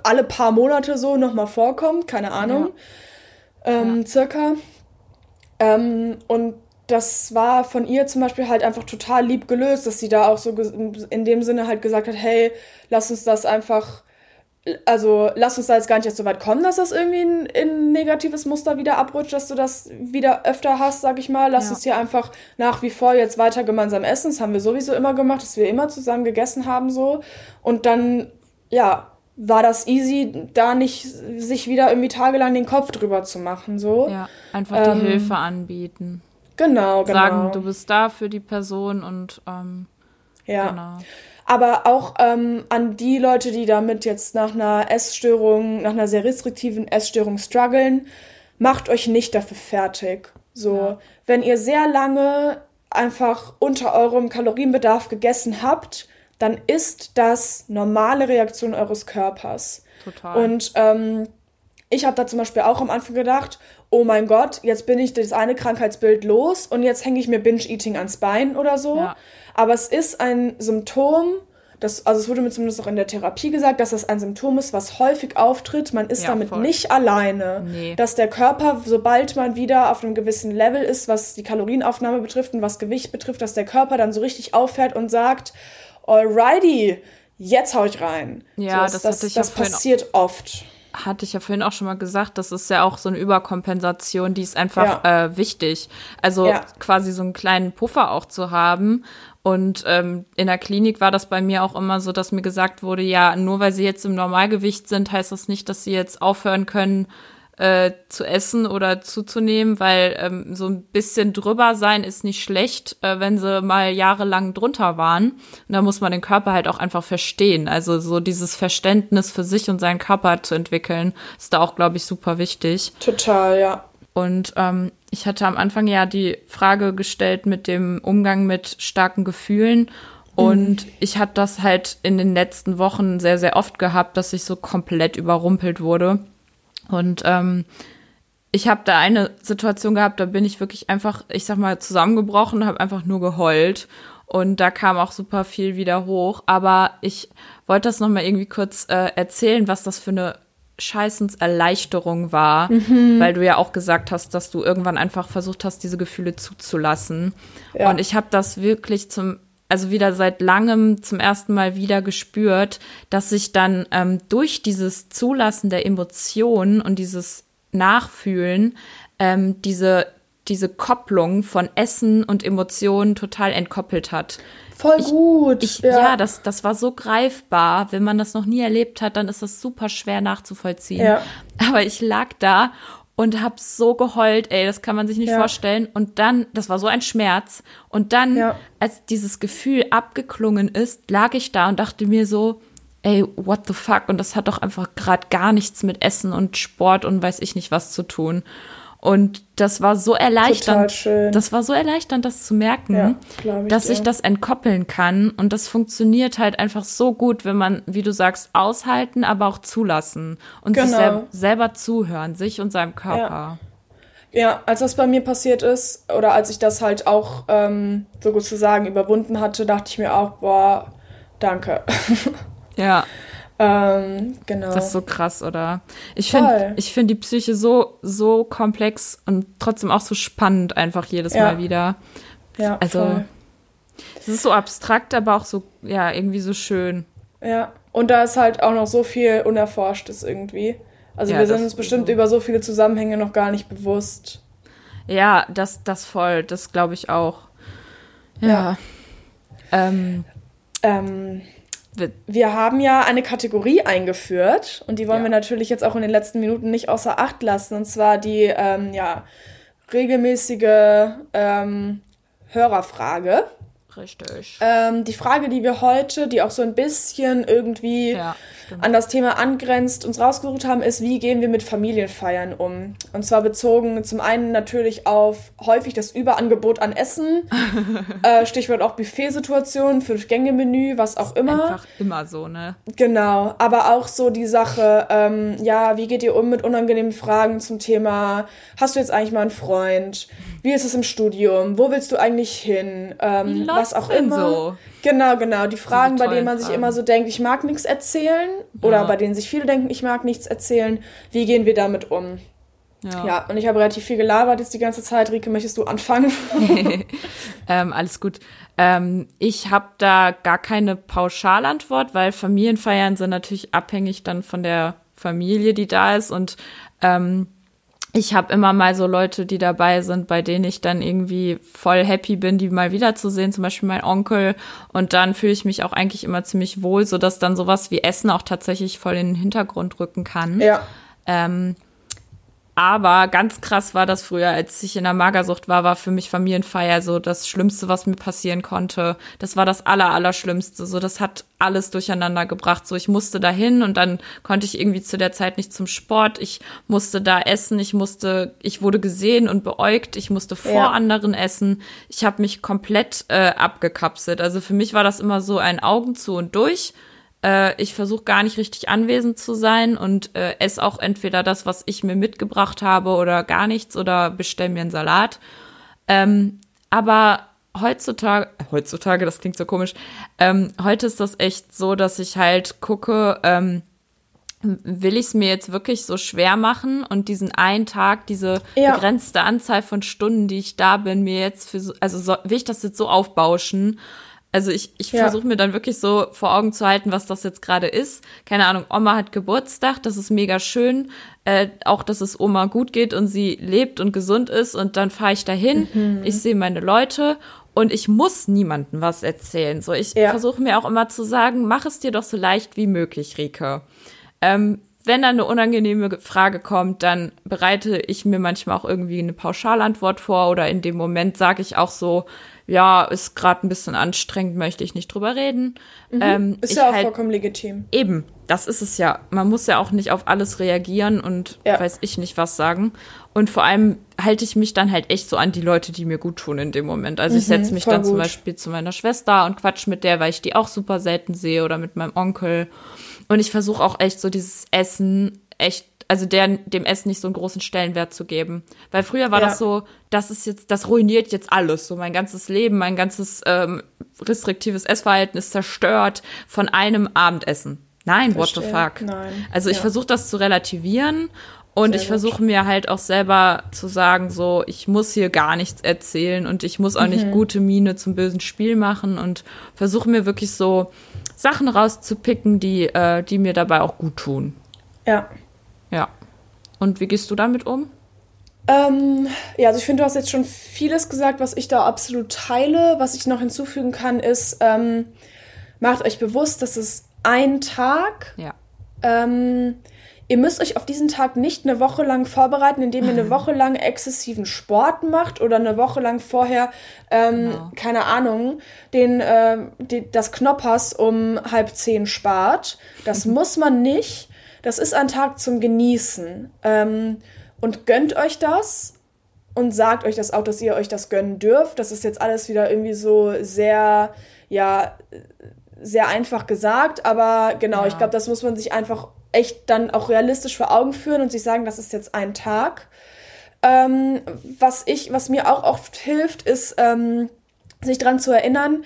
alle paar Monate so nochmal vorkommt, keine Ahnung, ähm, circa. Ähm, und das war von ihr zum Beispiel halt einfach total lieb gelöst, dass sie da auch so in dem Sinne halt gesagt hat, hey, lass uns das einfach, also lass uns da jetzt gar nicht erst so weit kommen, dass das irgendwie in, in ein negatives Muster wieder abrutscht, dass du das wieder öfter hast, sag ich mal. Lass Ja. uns hier einfach nach wie vor jetzt weiter gemeinsam essen. Das haben wir sowieso immer gemacht, dass wir immer zusammen gegessen haben so. Und dann, ja, war das easy, da nicht sich wieder irgendwie tagelang den Kopf drüber zu machen, so. Ja, einfach die Ähm, Hilfe anbieten. Genau, genau. Sagen, du bist da für die Person und ähm, ja. genau. Aber auch ähm, an die Leute, die damit jetzt nach einer Essstörung, nach einer sehr restriktiven Essstörung strugglen, macht euch nicht dafür fertig. So, Ja. wenn ihr sehr lange einfach unter eurem Kalorienbedarf gegessen habt, dann ist das normale Reaktion eures Körpers. Total. Und ähm, ich habe da zum Beispiel auch am Anfang gedacht, oh mein Gott, jetzt bin ich das eine Krankheitsbild los und jetzt hänge ich mir Binge-Eating ans Bein oder so. Ja. Aber es ist ein Symptom, das, also es wurde mir zumindest auch in der Therapie gesagt, dass das ein Symptom ist, was häufig auftritt. Man ist Ja, damit voll. nicht alleine. Nee. Dass der Körper, sobald man wieder auf einem gewissen Level ist, was die Kalorienaufnahme betrifft und was Gewicht betrifft, dass der Körper dann so richtig auffährt und sagt, alrighty, jetzt hau ich rein. Ja, so, das das, ja das auch- passiert oft. hatte ich ja vorhin auch schon mal gesagt, das ist ja auch so eine Überkompensation, die ist einfach äh, wichtig. Also Ja. quasi so einen kleinen Puffer auch zu haben. Und ähm, in der Klinik war das bei mir auch immer so, dass mir gesagt wurde, ja, nur weil sie jetzt im Normalgewicht sind, heißt das nicht, dass sie jetzt aufhören können äh, zu essen oder zuzunehmen, weil ähm, so ein bisschen drüber sein ist nicht schlecht, äh, wenn sie mal jahrelang drunter waren. Und da muss man den Körper halt auch einfach verstehen. Also so dieses Verständnis für sich und seinen Körper zu entwickeln, ist da auch, glaube ich, super wichtig. Total, ja. Und ähm, ich hatte am Anfang ja die Frage gestellt mit dem Umgang mit starken Gefühlen. Und ich hatte das halt in den letzten Wochen sehr, sehr oft gehabt, dass ich so komplett überrumpelt wurde. Und ähm, ich habe da eine Situation gehabt, da bin ich wirklich einfach, ich sag mal, zusammengebrochen, habe einfach nur geheult. Und da kam auch super viel wieder hoch. Aber ich wollte das nochmal irgendwie kurz äh, erzählen, was das für eine Scheißenserleichterung war, weil du ja auch gesagt hast, dass du irgendwann einfach versucht hast, diese Gefühle zuzulassen. Ja. Und ich habe das wirklich zum, also wieder seit langem zum ersten Mal wieder gespürt, dass ich dann ähm, durch dieses Zulassen der Emotionen und dieses Nachfühlen ähm, diese diese Kopplung von Essen und Emotionen total entkoppelt hat. Voll gut. Ich, ja, ja das, das war so greifbar. Wenn man das noch nie erlebt hat, dann ist das super schwer nachzuvollziehen. Ja. Aber ich lag da und hab so geheult, ey, das kann man sich nicht ja. vorstellen. Und dann, das war so ein Schmerz. Und dann, ja. als dieses Gefühl abgeklungen ist, lag ich da und dachte mir so, ey, what the fuck? Und das hat doch einfach gerade gar nichts mit Essen und Sport und weiß ich nicht was zu tun. Und das war so erleichternd. Das war so erleichternd, das zu merken, ja, ich dass dir. ich das entkoppeln kann. Und das funktioniert halt einfach so gut, wenn man, wie du sagst, aushalten, aber auch zulassen und genau. sich sel selber zuhören, sich und seinem Körper. Ja. ja. als das bei mir passiert ist, oder als ich das halt auch ähm, so gut zu sagen überwunden hatte, dachte ich mir auch, boah, danke. Ja. Ähm, genau. Das ist so krass, oder? Ich finde ich finde die Psyche so, so komplex und trotzdem auch so spannend einfach jedes ja. Mal wieder. Ja. Also, es ist so abstrakt, aber auch so, ja, irgendwie so schön. Ja. Und da ist halt auch noch so viel Unerforschtes irgendwie. Also, ja, wir sind uns bestimmt so. über so viele Zusammenhänge noch gar nicht bewusst. Ja, das, das voll, das glaube ich auch. Ja. ja. Ähm, ähm, wir haben ja eine Kategorie eingeführt und die wollen ja. wir natürlich jetzt auch in den letzten Minuten nicht außer Acht lassen. Und zwar die ähm, ja, regelmäßige ähm, Hörerfrage. Richtig. Ähm, die Frage, die wir heute, die auch so ein bisschen irgendwie ja an das Thema angrenzt, uns rausgesucht haben, ist, wie gehen wir mit Familienfeiern um? Und zwar bezogen zum einen natürlich auf häufig das Überangebot an Essen, äh, Stichwort auch Buffetsituationen, Fünf-Gänge-Menü, was auch immer. Einfach immer so, ne? Genau, aber auch so die Sache, ähm, ja, wie geht ihr um mit unangenehmen Fragen zum Thema, hast du jetzt eigentlich mal einen Freund? Wie ist es im Studium? Wo willst du eigentlich hin? Ähm, was auch immer. So? Genau, genau. Die Fragen, bei denen man sich immer so denkt, ich mag nichts erzählen. Oder ja. bei denen sich viele denken, ich mag nichts erzählen. Wie gehen wir damit um? Ja. ja, und ich habe relativ viel gelabert jetzt die ganze Zeit. Rike, möchtest du anfangen? ähm, alles gut. Ähm, ich habe da gar keine Pauschalantwort, weil Familienfeiern sind natürlich abhängig dann von der Familie, die da ist. Und ähm, ich habe immer mal so Leute, die dabei sind, bei denen ich dann irgendwie voll happy bin, die mal wiederzusehen, zum Beispiel mein Onkel. Und dann fühle ich mich auch eigentlich immer ziemlich wohl, so dass dann sowas wie Essen auch tatsächlich voll in den Hintergrund rücken kann. Ja. Ähm, aber ganz krass war das früher, als ich in der Magersucht war, war für mich Familienfeier so das Schlimmste, was mir passieren konnte. Das war das Aller, Allerschlimmste. So, das hat alles durcheinander gebracht. So, ich musste dahin und dann konnte ich irgendwie zu der Zeit nicht zum Sport. Ich musste da essen. Ich musste, ich wurde gesehen und beäugt. Ich musste vor ja. anderen essen. Ich habe mich komplett äh, abgekapselt. Also für mich war das immer so ein Augen zu und durch äh, ich versuche gar nicht richtig anwesend zu sein und äh, esse auch entweder das, was ich mir mitgebracht habe oder gar nichts oder bestell mir einen Salat. Ähm, aber heutzutage, heutzutage, das klingt so komisch, ähm, heute ist das echt so, dass ich halt gucke, ähm, will ich es mir jetzt wirklich so schwer machen und diesen einen Tag, diese ja. begrenzte Anzahl von Stunden, die ich da bin, mir jetzt für so, also so, will ich das jetzt so aufbauschen also ich, ich ja. versuche mir dann wirklich so vor Augen zu halten, was das jetzt gerade ist. Keine Ahnung, Oma hat Geburtstag, das ist mega schön. Äh, auch, dass es Oma gut geht und sie lebt und gesund ist. Und dann fahre ich dahin, mhm. ich sehe meine Leute und ich muss niemandem was erzählen. So, ich ja. versuche mir auch immer zu sagen, mach es dir doch so leicht wie möglich, Rike. Ähm, wenn dann eine unangenehme Frage kommt, dann bereite ich mir manchmal auch irgendwie eine Pauschalantwort vor oder in dem Moment sage ich auch so, ja, ist gerade ein bisschen anstrengend, möchte ich nicht drüber reden. Mhm. Ähm, ist ja auch halt, vollkommen legitim. Eben, das ist es ja. Man muss ja auch nicht auf alles reagieren und ja. weiß ich nicht was sagen. Und vor allem halte ich mich dann halt echt so an die Leute, die mir gut tun in dem Moment. Also mhm, ich setze mich dann gut. zum Beispiel zu meiner Schwester und quatsch mit der, weil ich die auch super selten sehe oder mit meinem Onkel. Und ich versuche auch echt so dieses Essen echt also der, dem Essen nicht so einen großen Stellenwert zu geben. Weil früher war ja. das so, das ist jetzt, das ruiniert jetzt alles. So mein ganzes Leben, mein ganzes ähm, restriktives Essverhalten ist zerstört von einem Abendessen. Nein, Verstehe. what the fuck. Nein. Also ich ja. versuche das zu relativieren und Sehr ich versuche mir halt auch selber zu sagen, so, ich muss hier gar nichts erzählen und ich muss auch mhm. nicht gute Miene zum bösen Spiel machen und versuche mir wirklich so Sachen rauszupicken, die, äh, die mir dabei auch gut tun. Ja. Ja. Und wie gehst du damit um? Ähm, ja, also ich finde, du hast jetzt schon vieles gesagt, was ich da absolut teile. Was ich noch hinzufügen kann, ist, ähm, macht euch bewusst, dass es ein Tag. Ja. Ähm, ihr müsst euch auf diesen Tag nicht eine Woche lang vorbereiten, indem ihr eine Woche lang exzessiven Sport macht oder eine Woche lang vorher, ähm, Genau. keine Ahnung, den, äh, die, das Knoppers um halb zehn spart. Das muss man nicht. Das ist ein Tag zum Genießen. Ähm, und gönnt euch das und sagt euch das auch, dass ihr euch das gönnen dürft. Das ist jetzt alles wieder irgendwie so sehr, ja, sehr einfach gesagt, aber genau, Ja. ich glaube, das muss man sich einfach echt dann auch realistisch vor Augen führen und sich sagen, das ist jetzt ein Tag. Ähm, was ich, was mir auch oft hilft, ist, ähm, sich daran zu erinnern,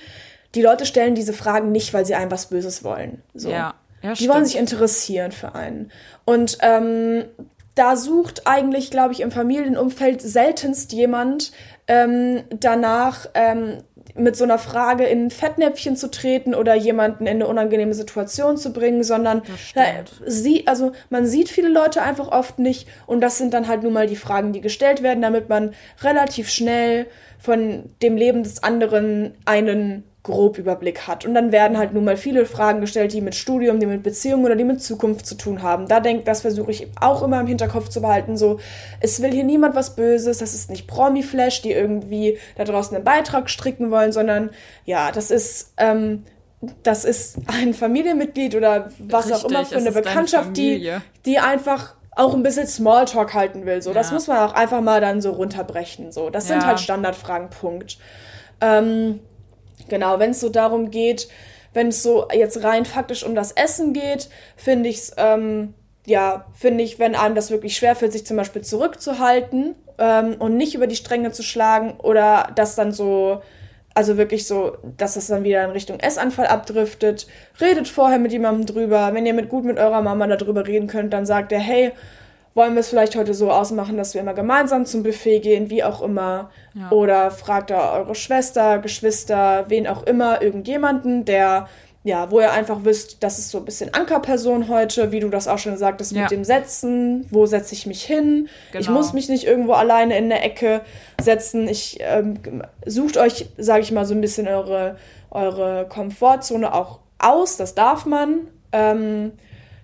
die Leute stellen diese Fragen nicht, weil sie einem was Böses wollen. So. Ja. Ja, Die wollen sich interessieren für einen. Und ähm, da sucht eigentlich, glaube ich, im Familienumfeld seltenst jemand ähm, danach, ähm, mit so einer Frage in ein Fettnäpfchen zu treten oder jemanden in eine unangenehme Situation zu bringen, sondern stimmt. sie, also man sieht viele Leute einfach oft nicht und das sind dann halt nun mal die Fragen, die gestellt werden, damit man relativ schnell von dem Leben des anderen einen grob Überblick hat. Und dann werden halt nun mal viele Fragen gestellt, die mit Studium, die mit Beziehung oder die mit Zukunft zu tun haben. Da denkt, das versuche ich auch immer im Hinterkopf zu behalten. So, es will hier niemand was Böses, das ist nicht Promi-Flash, die irgendwie da draußen einen Beitrag stricken wollen, sondern ja, das ist, ähm, das ist ein Familienmitglied oder was auch Richtig, immer für eine Bekanntschaft, die, die einfach auch ein bisschen Smalltalk halten will. So, das Ja. muss man auch einfach mal dann so runterbrechen. So, das sind Ja. halt Standardfragen. Punkt. Ähm, genau, wenn es so darum geht, wenn es so jetzt rein faktisch um das Essen geht, finde ich es, ähm, ja, finde ich, wenn einem das wirklich schwerfällt, sich zum Beispiel zurückzuhalten ähm, und nicht über die Stränge zu schlagen oder das dann so, also wirklich so, dass das dann wieder in Richtung Essanfall abdriftet, redet vorher mit jemandem drüber. Wenn ihr mit gut mit eurer Mama darüber reden könnt, dann sagt er, hey, wollen wir es vielleicht heute so ausmachen, dass wir immer gemeinsam zum Buffet gehen, wie auch immer. Ja. Oder fragt da eure Schwester, Geschwister, wen auch immer, irgendjemanden, der, ja, wo ihr einfach wisst, das ist so ein bisschen Ankerperson heute, wie du das auch schon sagtest, Ja. mit dem Setzen, wo setze ich mich hin. Ich Genau. muss mich nicht irgendwo alleine in der Ecke setzen. Ich ähm, sucht euch, sage ich mal, so ein bisschen eure, eure Komfortzone auch aus, das darf man. Ähm,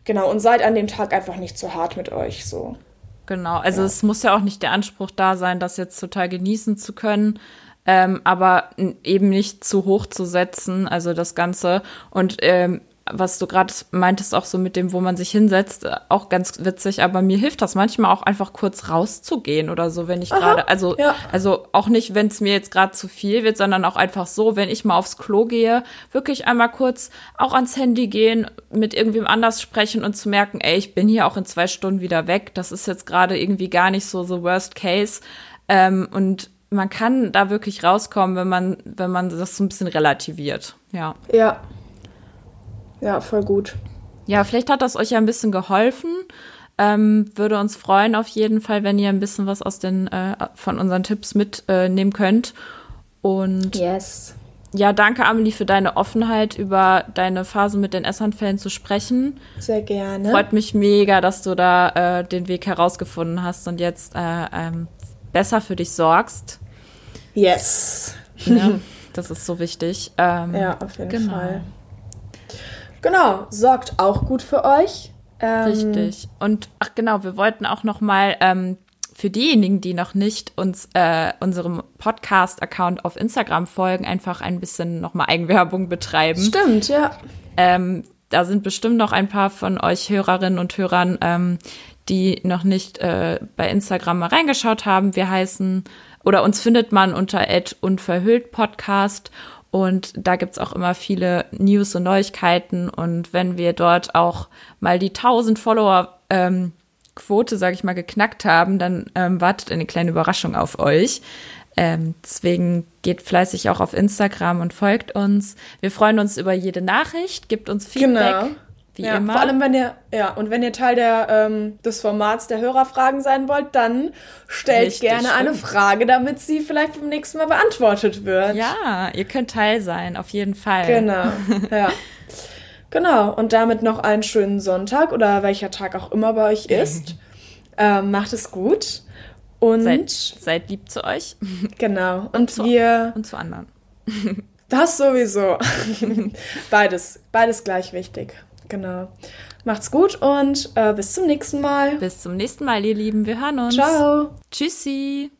genau, und seid an dem Tag einfach nicht zu hart mit euch. So. Genau, also es muss ja auch nicht der Anspruch da sein, das jetzt total genießen zu können, ähm, aber eben nicht zu hoch zu setzen, also das Ganze. Und ähm, was du gerade meintest, auch so mit dem, wo man sich hinsetzt, äh, auch ganz witzig, aber mir hilft das manchmal auch einfach kurz rauszugehen oder so, wenn ich gerade, also, ja. also auch nicht, wenn es mir jetzt gerade zu viel wird, sondern auch einfach so, wenn ich mal aufs Klo gehe, wirklich einmal kurz auch ans Handy gehen, mit irgendwem anders sprechen und zu merken, ey, ich bin hier auch in zwei Stunden wieder weg. Das ist jetzt gerade irgendwie gar nicht so the worst case. Ähm, und man kann da wirklich rauskommen, wenn man, wenn man das so ein bisschen relativiert. Ja. Ja. Ja, voll gut. Ja, vielleicht hat das euch ja ein bisschen geholfen. Ähm, würde uns freuen auf jeden Fall, wenn ihr ein bisschen was aus den äh, von unseren Tipps mitnehmen äh, könnt. Und Yes. ja, danke Amelie für deine Offenheit, über deine Phase mit den Essanfällen zu sprechen. Sehr gerne. Freut mich mega, dass du da äh, den Weg herausgefunden hast und jetzt äh, ähm, besser für dich sorgst. Yes. Ja, das ist so wichtig. Ähm, Ja, auf jeden genau. Fall. Genau, sorgt auch gut für euch. Ähm, Richtig. Und ach genau, wir wollten auch noch mal ähm, für diejenigen, die noch nicht uns äh, unserem Podcast-Account auf Instagram folgen, einfach ein bisschen noch mal Eigenwerbung betreiben. Stimmt, ja. Ähm, da sind bestimmt noch ein paar von euch Hörerinnen und Hörern, ähm, die noch nicht äh, bei Instagram mal reingeschaut haben. Wir heißen oder uns findet man unter unverhüllt Podcast und da gibt's auch immer viele News und Neuigkeiten. Und wenn wir dort auch mal die 1000 Follower ähm, Quote, sage ich mal, geknackt haben, dann ähm, wartet eine kleine Überraschung auf euch. Ähm, deswegen geht fleißig auch auf Instagram und folgt uns. Wir freuen uns über jede Nachricht, gibt uns Feedback, Genau. Wie ja, immer. Vor allem, wenn ihr, ja, und wenn ihr Teil der, ähm, des Formats der Hörerfragen sein wollt, dann stellt Richtig, gerne eine stimmt. Frage, damit sie vielleicht beim nächsten Mal beantwortet wird. ja, ihr könnt Teil sein, auf jeden Fall. Genau, ja. Genau, und damit noch einen schönen Sonntag oder welcher Tag auch immer bei euch ist. ähm, macht es gut Und seid, seid lieb zu euch. Genau. Und, und zu, wir. Und zu anderen. Das sowieso. beides, beides gleich wichtig. Genau. Macht's gut und äh, bis zum nächsten Mal. Bis zum nächsten Mal, ihr Lieben. Wir hören uns. Ciao. Tschüssi.